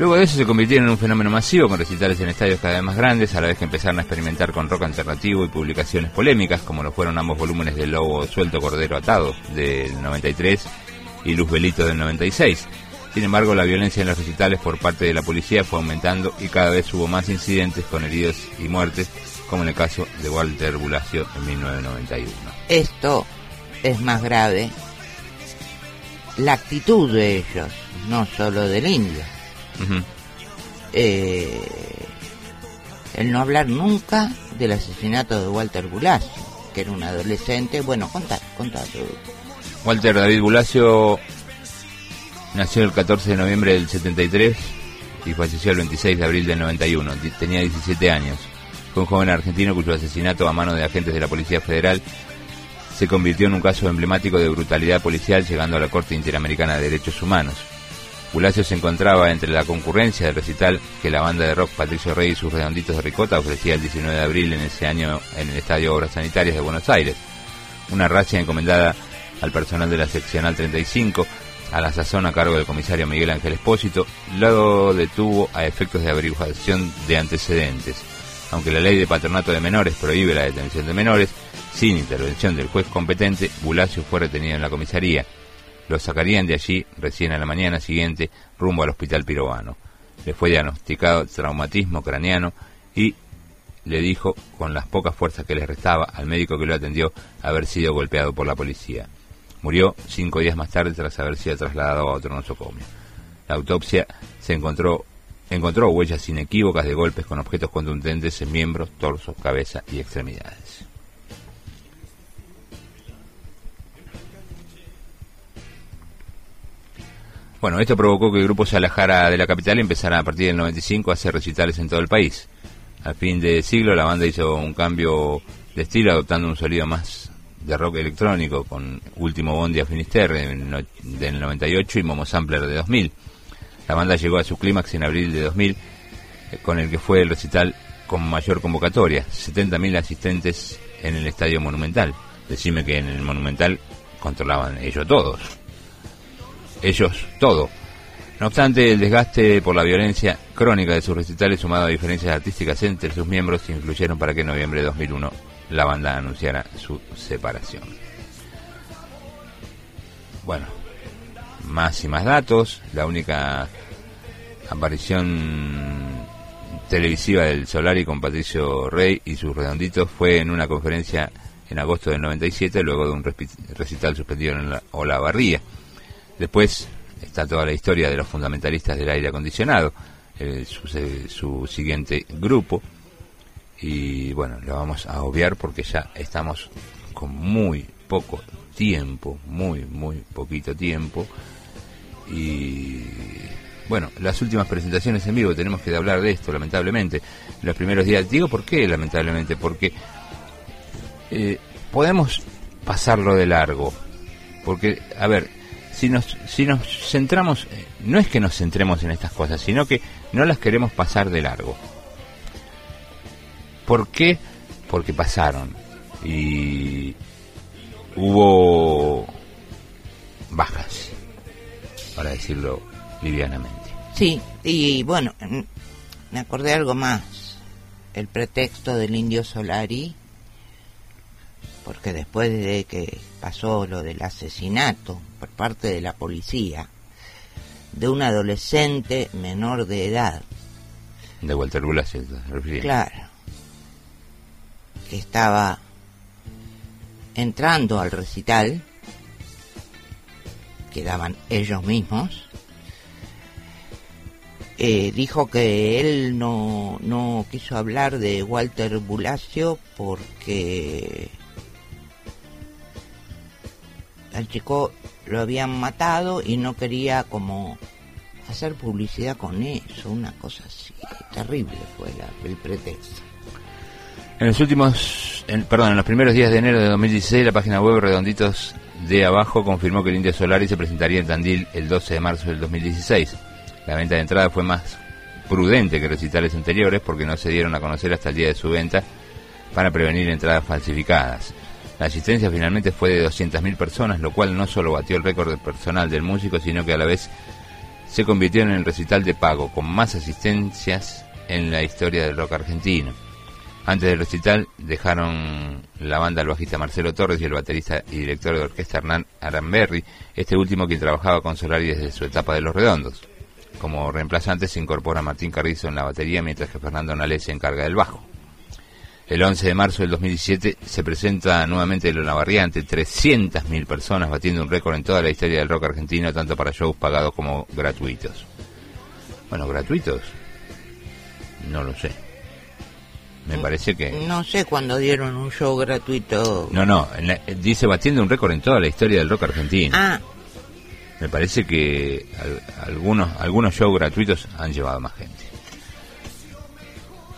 Luego de eso se convirtieron en un fenómeno masivo con recitales en estadios cada vez más grandes, a la vez que empezaron a experimentar con rock alternativo y publicaciones polémicas, como lo fueron ambos volúmenes de Lobo Suelto Cordero Atado del 93 y Luz Belito del 96. Sin embargo, la violencia en los recitales por parte de la policía fue aumentando y cada vez hubo más incidentes con heridos y muertes, como en el caso de Walter Bulacio en 1991. Esto es más grave. La actitud de ellos, no solo del indio. Eh, el no hablar nunca del asesinato de Walter Bulacio, que era un adolescente. Bueno, contá, contá todo. Walter David Bulacio nació el 14 de noviembre del 73 y falleció el 26 de abril del 91. Di- Tenía 17 años. Fue un joven argentino cuyo asesinato a mano de agentes de la Policía Federal se convirtió en un caso emblemático de brutalidad policial llegando a la Corte Interamericana de Derechos Humanos. Bulacio se encontraba entre la concurrencia del recital que la banda de rock Patricio Rey y sus redonditos de ricota ofrecía el 19 de abril en ese año en el Estadio Obras Sanitarias de Buenos Aires. Una racia encomendada al personal de la seccional 35, a la sazón a cargo del comisario Miguel Ángel Espósito, lo detuvo a efectos de averiguación de antecedentes. Aunque la ley de patronato de menores prohíbe la detención de menores, sin intervención del juez competente, Bulacio fue retenido en la comisaría. Lo sacarían de allí recién a la mañana siguiente rumbo al hospital pirobano. Le fue diagnosticado traumatismo craneano y le dijo, con las pocas fuerzas que le restaba al médico que lo atendió, haber sido golpeado por la policía. Murió cinco días más tarde tras haber sido trasladado a otro nosocomio. La autopsia se encontró, encontró huellas inequívocas de golpes con objetos contundentes en miembros, torso, cabeza y extremidades. Bueno, esto provocó que el grupo se alejara de la capital empezara a partir del 95 a hacer recitales en todo el país. Al fin de siglo la banda hizo un cambio de estilo adoptando un sonido más de rock electrónico con Último Bondi a Finisterre del 98 y Momo Sampler de 2000. La banda llegó a su clímax en abril de 2000 eh, con el que fue el recital con mayor convocatoria, 70.000 asistentes en el Estadio Monumental. Decime que en el Monumental controlaban ellos todos. Ellos todo. No obstante, el desgaste por la violencia crónica de sus recitales, sumado a diferencias artísticas entre sus miembros, influyeron para que en noviembre de 2001 la banda anunciara su separación. Bueno, más y más datos. La única aparición televisiva del Solari con Patricio Rey y sus redonditos fue en una conferencia en agosto del 97, luego de un recital suspendido en la Olavarría. Después está toda la historia de los fundamentalistas del aire acondicionado, su siguiente grupo. Y bueno, lo vamos a obviar porque ya estamos con muy poco tiempo, muy, muy poquito tiempo. Y bueno, las últimas presentaciones en vivo, tenemos que hablar de esto, lamentablemente. Los primeros días, digo, ¿por qué lamentablemente? Porque eh, podemos pasarlo de largo. Porque, a ver, si nos, si nos centramos, eh, no es que nos centremos en estas cosas, sino que no las queremos pasar de largo. ¿Por qué? Porque pasaron y hubo bajas, para decirlo livianamente. Sí, y bueno, me acordé algo más. El pretexto del indio Solari, porque después de que pasó lo del asesinato por parte de la policía de un adolescente menor de edad, De Walter Bulacio, claro, que estaba entrando al recital que daban ellos mismos, eh, dijo que él no, no quiso hablar de Walter Bulacio porque al chico lo habían matado y no quería como hacer publicidad con eso, una cosa así, terrible fue la- el pretexto. En los últimos, en- perdón, en los primeros días de enero de 2016, la página web Redonditos de Abajo confirmó que el Indio Solari se presentaría en Tandil el 12 de marzo del 2016. La venta de entrada fue más prudente que recitales anteriores porque no se dieron a conocer hasta el día de su venta para prevenir entradas falsificadas. La asistencia finalmente fue de 200.000 personas, lo cual no solo batió el récord personal del músico, sino que a la vez se convirtió en el recital de pago con más asistencias en la historia del rock argentino. Antes del recital dejaron la banda el bajista Marcelo Torres y el baterista y director de orquesta Hernán Aramberri, este último quien trabajaba con Solari desde su etapa de Los Redondos. Como reemplazante se incorpora Martín Carrizo en la batería, mientras que Fernando Nalé se encarga del bajo. El 11 de marzo del 2017 se presenta nuevamente el Olavarría ante 300.000 personas, batiendo un récord en toda la historia del rock argentino, tanto para shows pagados como gratuitos. Bueno, gratuitos, no lo sé. Me parece que... No sé cuándo dieron un show gratuito. No, no, la- dice batiendo un récord en toda la historia del rock argentino. Ah, Me parece que al- algunos, algunos shows gratuitos han llevado más gente.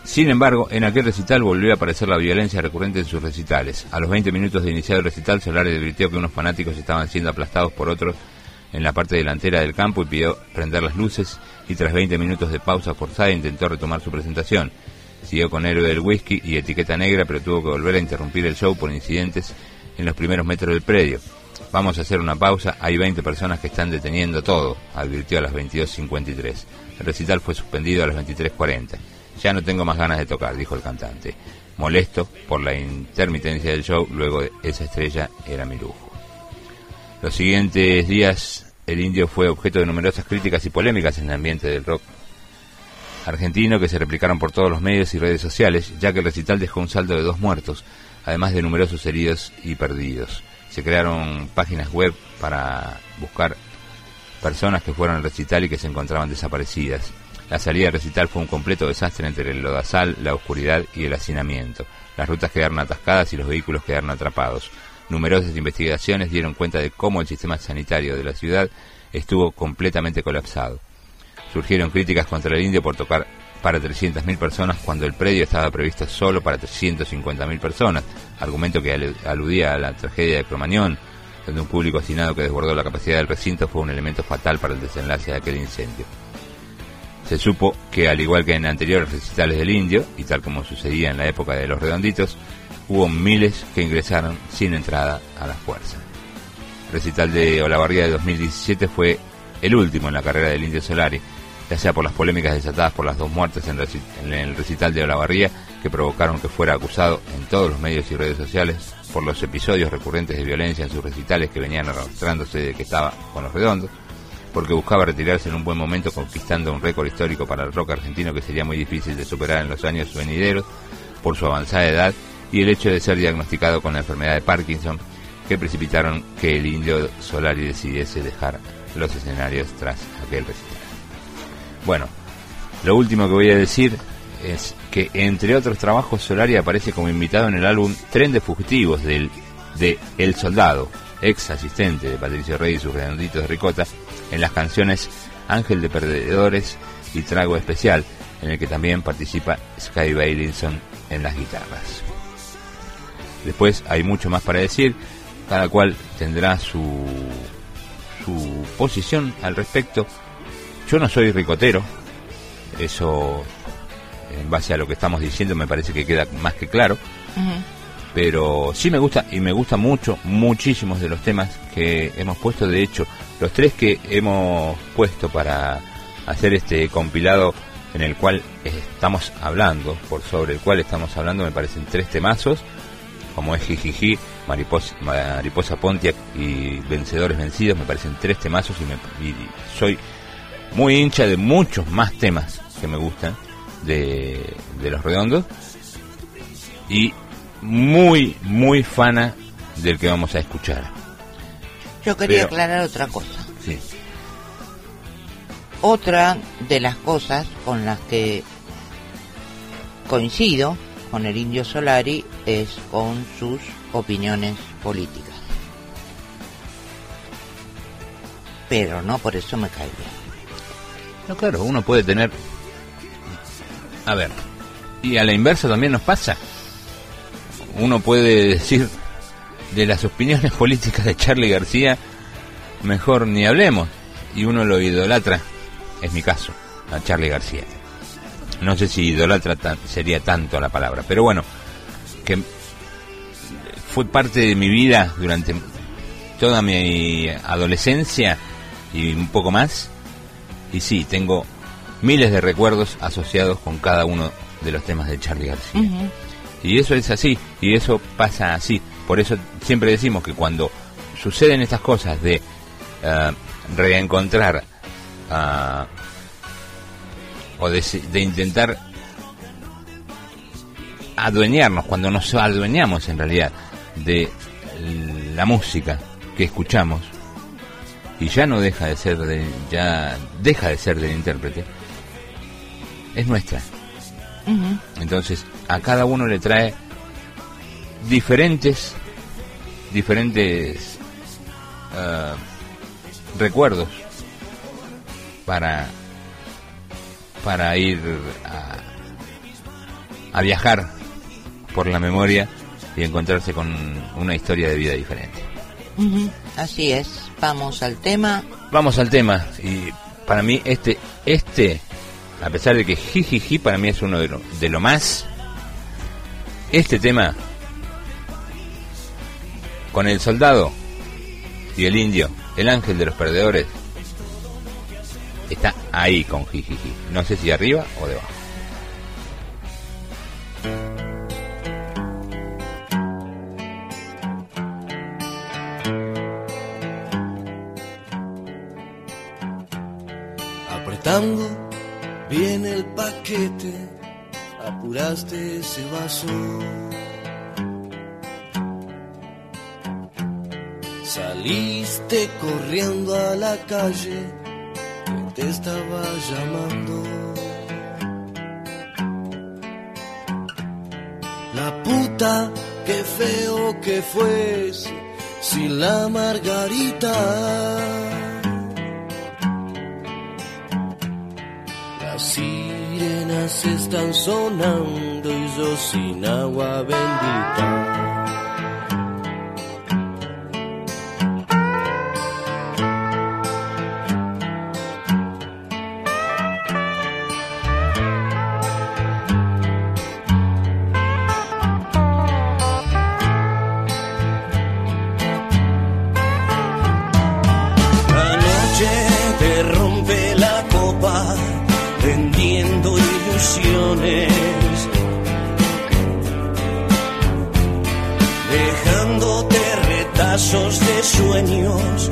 Sin embargo, en aquel recital volvió a aparecer la violencia recurrente en sus recitales. A los 20 minutos de iniciar el recital, Solari advirtió que unos fanáticos estaban siendo aplastados por otros en la parte delantera del campo y pidió prender las luces y tras 20 minutos de pausa forzada intentó retomar su presentación. Siguió con Héroe del Whisky y Etiqueta Negra, pero tuvo que volver a interrumpir el show por incidentes en los primeros metros del predio. Vamos a hacer una pausa, hay 20 personas que están deteniendo todo, advirtió a las 22.53. El recital fue suspendido a las 23.40. Ya no tengo más ganas de tocar, dijo el cantante. Molesto por la intermitencia del show, luego esa estrella era mi lujo. Los siguientes días, el indio fue objeto de numerosas críticas y polémicas en el ambiente del rock argentino que se replicaron por todos los medios y redes sociales, ya que el recital dejó un saldo de dos muertos, además de numerosos heridos y perdidos. Se crearon páginas web para buscar personas que fueron al recital y que se encontraban desaparecidas. La salida del recital fue un completo desastre entre el lodazal, la oscuridad y el hacinamiento. Las rutas quedaron atascadas y los vehículos quedaron atrapados. Numerosas investigaciones dieron cuenta de cómo el sistema sanitario de la ciudad estuvo completamente colapsado. Surgieron críticas contra el indio por tocar para 300.000 personas cuando el predio estaba previsto solo para 350.000 personas, argumento que alu- aludía a la tragedia de Cromañón, donde un público hacinado que desbordó la capacidad del recinto fue un elemento fatal para el desenlace de aquel incendio. Se supo que, al igual que en anteriores recitales del indio, y tal como sucedía en la época de los redonditos, hubo miles que ingresaron sin entrada a la fuerza. El recital de Olavarría de 2017 fue el último en la carrera del Indio Solari, ya sea por las polémicas desatadas por las dos muertes en, el recital de Olavarría, que provocaron que fuera acusado en todos los medios y redes sociales, por los episodios recurrentes de violencia en sus recitales que venían arrastrándose de que estaba con los redondos, porque buscaba retirarse en un buen momento conquistando un récord histórico para el rock argentino que sería muy difícil de superar en los años venideros por su avanzada edad y el hecho de ser diagnosticado con la enfermedad de Parkinson que precipitaron que el indio Solari decidiese dejar los escenarios tras aquel recital. Bueno, lo último que voy a decir es que entre otros trabajos Solari aparece como invitado en el álbum Tren de Fugitivos del, de El Soldado, ex asistente de Patricio Rey y sus redonditos de ricota, en las canciones Ángel de Perdedores y Trago Especial, en el que también participa Sky Bailinson en las guitarras. Después hay mucho más para decir, cada cual tendrá su, su posición al respecto. Yo no soy ricotero, eso en base a lo que estamos diciendo me parece que queda más que claro, pero sí me gusta y me gusta mucho, muchísimos de los temas que hemos puesto, de hecho, los tres que hemos puesto para hacer este compilado en el cual estamos hablando, por sobre el cual estamos hablando, me parecen tres temazos, como es Jijiji, Mariposa, Mariposa Pontiac y Vencedores Vencidos, me parecen tres temazos y, me, y soy muy hincha de muchos más temas que me gustan de, de Los Redondos. Y muy, muy fana del que vamos a escuchar. Yo quería Pero- aclarar otra cosa. Sí. Otra de las cosas con las que coincido con el indio Solari es con sus opiniones políticas. Pero no por eso me cae bien. No, claro, uno puede tener... A ver, y a la inversa también nos pasa. Uno puede decir de las opiniones políticas de Charlie García, mejor ni hablemos. Y uno lo idolatra, es mi caso, a Charlie García. No sé si idolatra sería tanto la palabra, pero bueno, que fue parte de mi vida durante toda mi adolescencia y un poco más. Y sí, tengo miles de recuerdos asociados con cada uno de los temas de Charlie García. Y eso es así, y eso pasa así. Por eso siempre decimos que cuando suceden estas cosas de eh, reencontrar ah, o de, de intentar adueñarnos, cuando nos adueñamos en realidad de la música que escuchamos y ya no deja de ser de, ya deja de ser del intérprete es nuestra entonces a cada uno le trae diferentes diferentes ah, recuerdos para para ir a, a viajar por la memoria y encontrarse con una historia de vida diferente. Así es. Vamos al tema. Vamos al tema y para mí este este a pesar de que jijiji para mí es uno de lo, de lo más este tema con el soldado y el indio, el ángel de los perdedores está ahí con jijiji. No sé si arriba o debajo. Apretando bien el paquete, apuraste ese vaso. Saliste corriendo a la calle, que te estaba llamando. La puta, qué feo que fuese, sin la margarita. Las sirenas están sonando y yo sin agua bendita. Dejándote retazos de sueños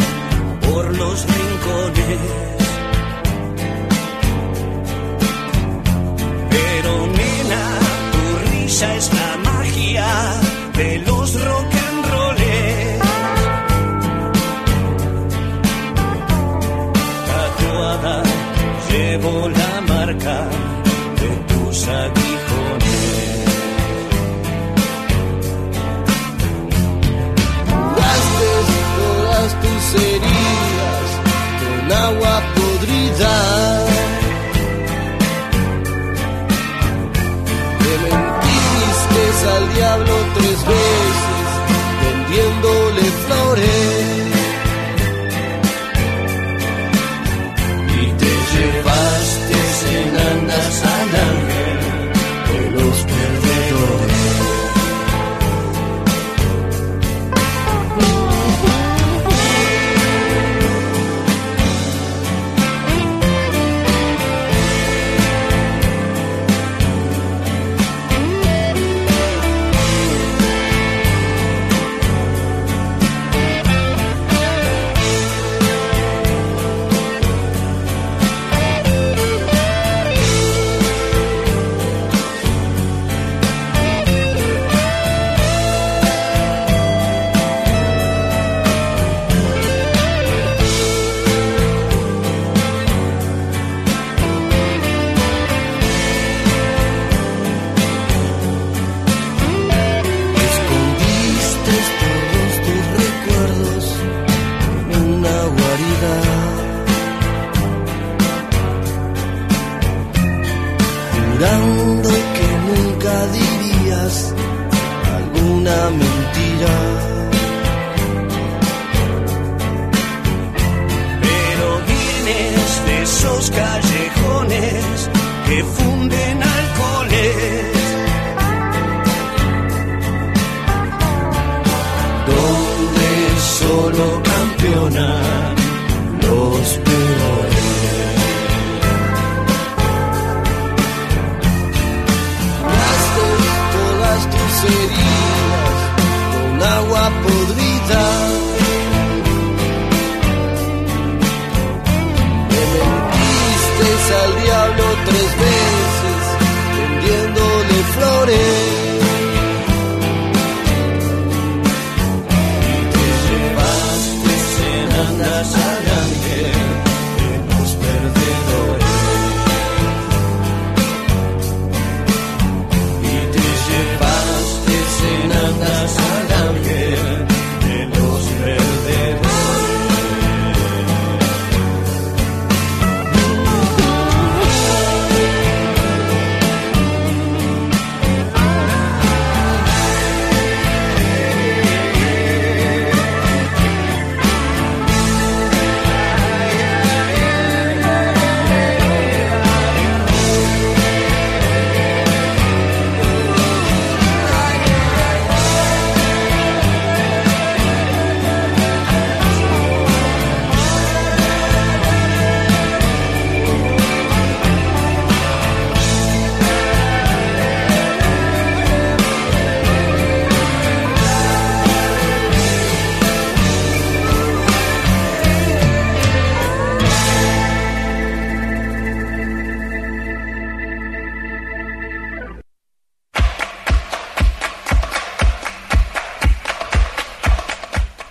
por los rincones. Pero nena, tu risa es la magia de los rock and rollers. tatuada llevo la marca sad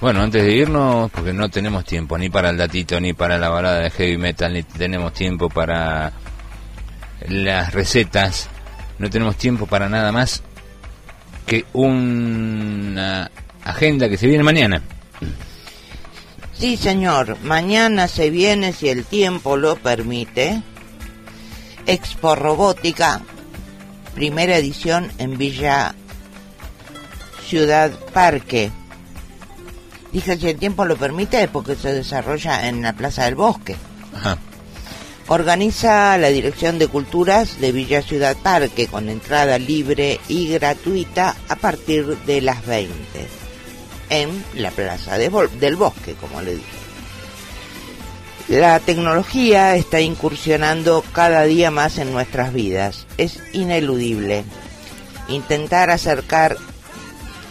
Bueno, antes de irnos, porque no tenemos tiempo ni para el datito, ni para la balada de heavy metal, ni tenemos tiempo para las recetas, no tenemos tiempo para nada más que una agenda que se viene mañana. Sí, señor. Mañana se viene, si el tiempo lo permite, Expo Robótica, primera edición en Villa Ciudad Parque. Dije, si el tiempo lo permite, porque se desarrolla en la Plaza del Bosque. Ajá. Organiza la Dirección de Culturas de Villa Ciudad Parque con entrada libre y gratuita a partir de las 20 en la Plaza de del Bosque, como le dije. La tecnología está incursionando cada día más en nuestras vidas. Es ineludible. Intentar acercar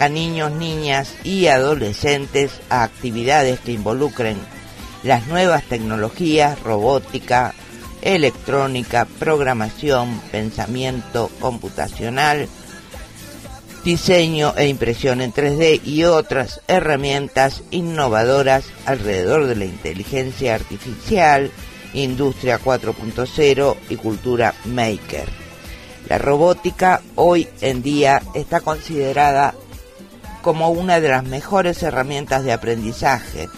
a niños, niñas y adolescentes a actividades que involucren las nuevas tecnologías, robótica, electrónica, programación, pensamiento computacional, diseño e impresión en 3D y otras herramientas innovadoras alrededor de la inteligencia artificial, industria 4.0 y cultura maker. La robótica hoy en día está considerada como una de las mejores herramientas de aprendizaje.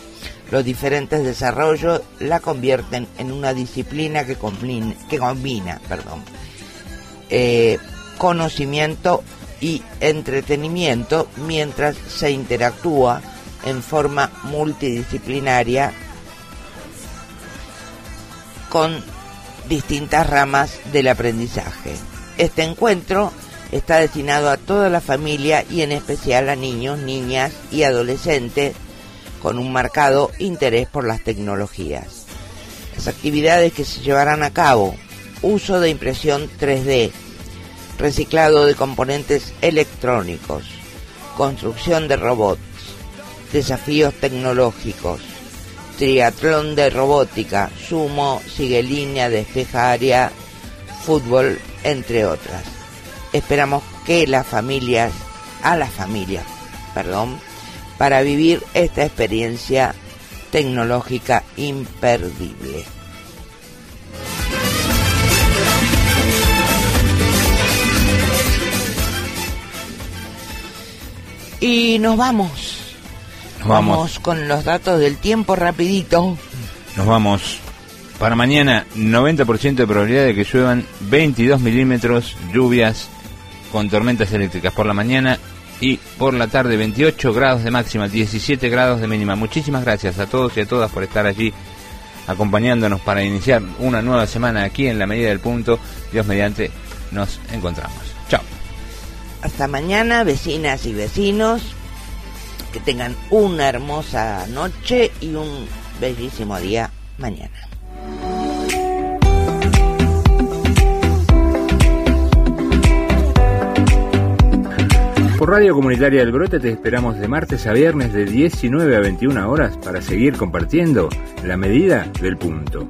Los diferentes desarrollos la convierten en una disciplina que combina, perdón, eh, conocimiento y entretenimiento mientras se interactúa en forma multidisciplinaria con distintas ramas del aprendizaje. Este encuentro está destinado a toda la familia y en especial a niños, niñas y adolescentes con un marcado interés por las tecnologías. Las actividades que se llevarán a cabo, uso de impresión 3D, reciclado de componentes electrónicos, construcción de robots, desafíos tecnológicos, triatlón de robótica, sumo, sigue línea, despeja área, fútbol, entre otras. Esperamos que las familias, a las familias, perdón, para vivir esta experiencia tecnológica imperdible. Y nos vamos. Nos vamos. con los datos del tiempo rapidito. Nos vamos. Para mañana, 90% de probabilidad de que lluevan 22 milímetros, lluvias con tormentas eléctricas por la mañana y por la tarde 28 grados de máxima, 17 grados de mínima. Muchísimas gracias a todos y a todas por estar allí acompañándonos para iniciar una nueva semana aquí en la medida del punto. Dios mediante, nos encontramos. Chao. Hasta mañana, vecinas y vecinos. Que tengan una hermosa noche y un bellísimo día mañana. Por Radio Comunitaria del Brote te esperamos de martes a viernes de 19 a 21 horas para seguir compartiendo la medida del punto.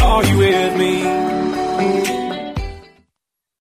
Are you with me?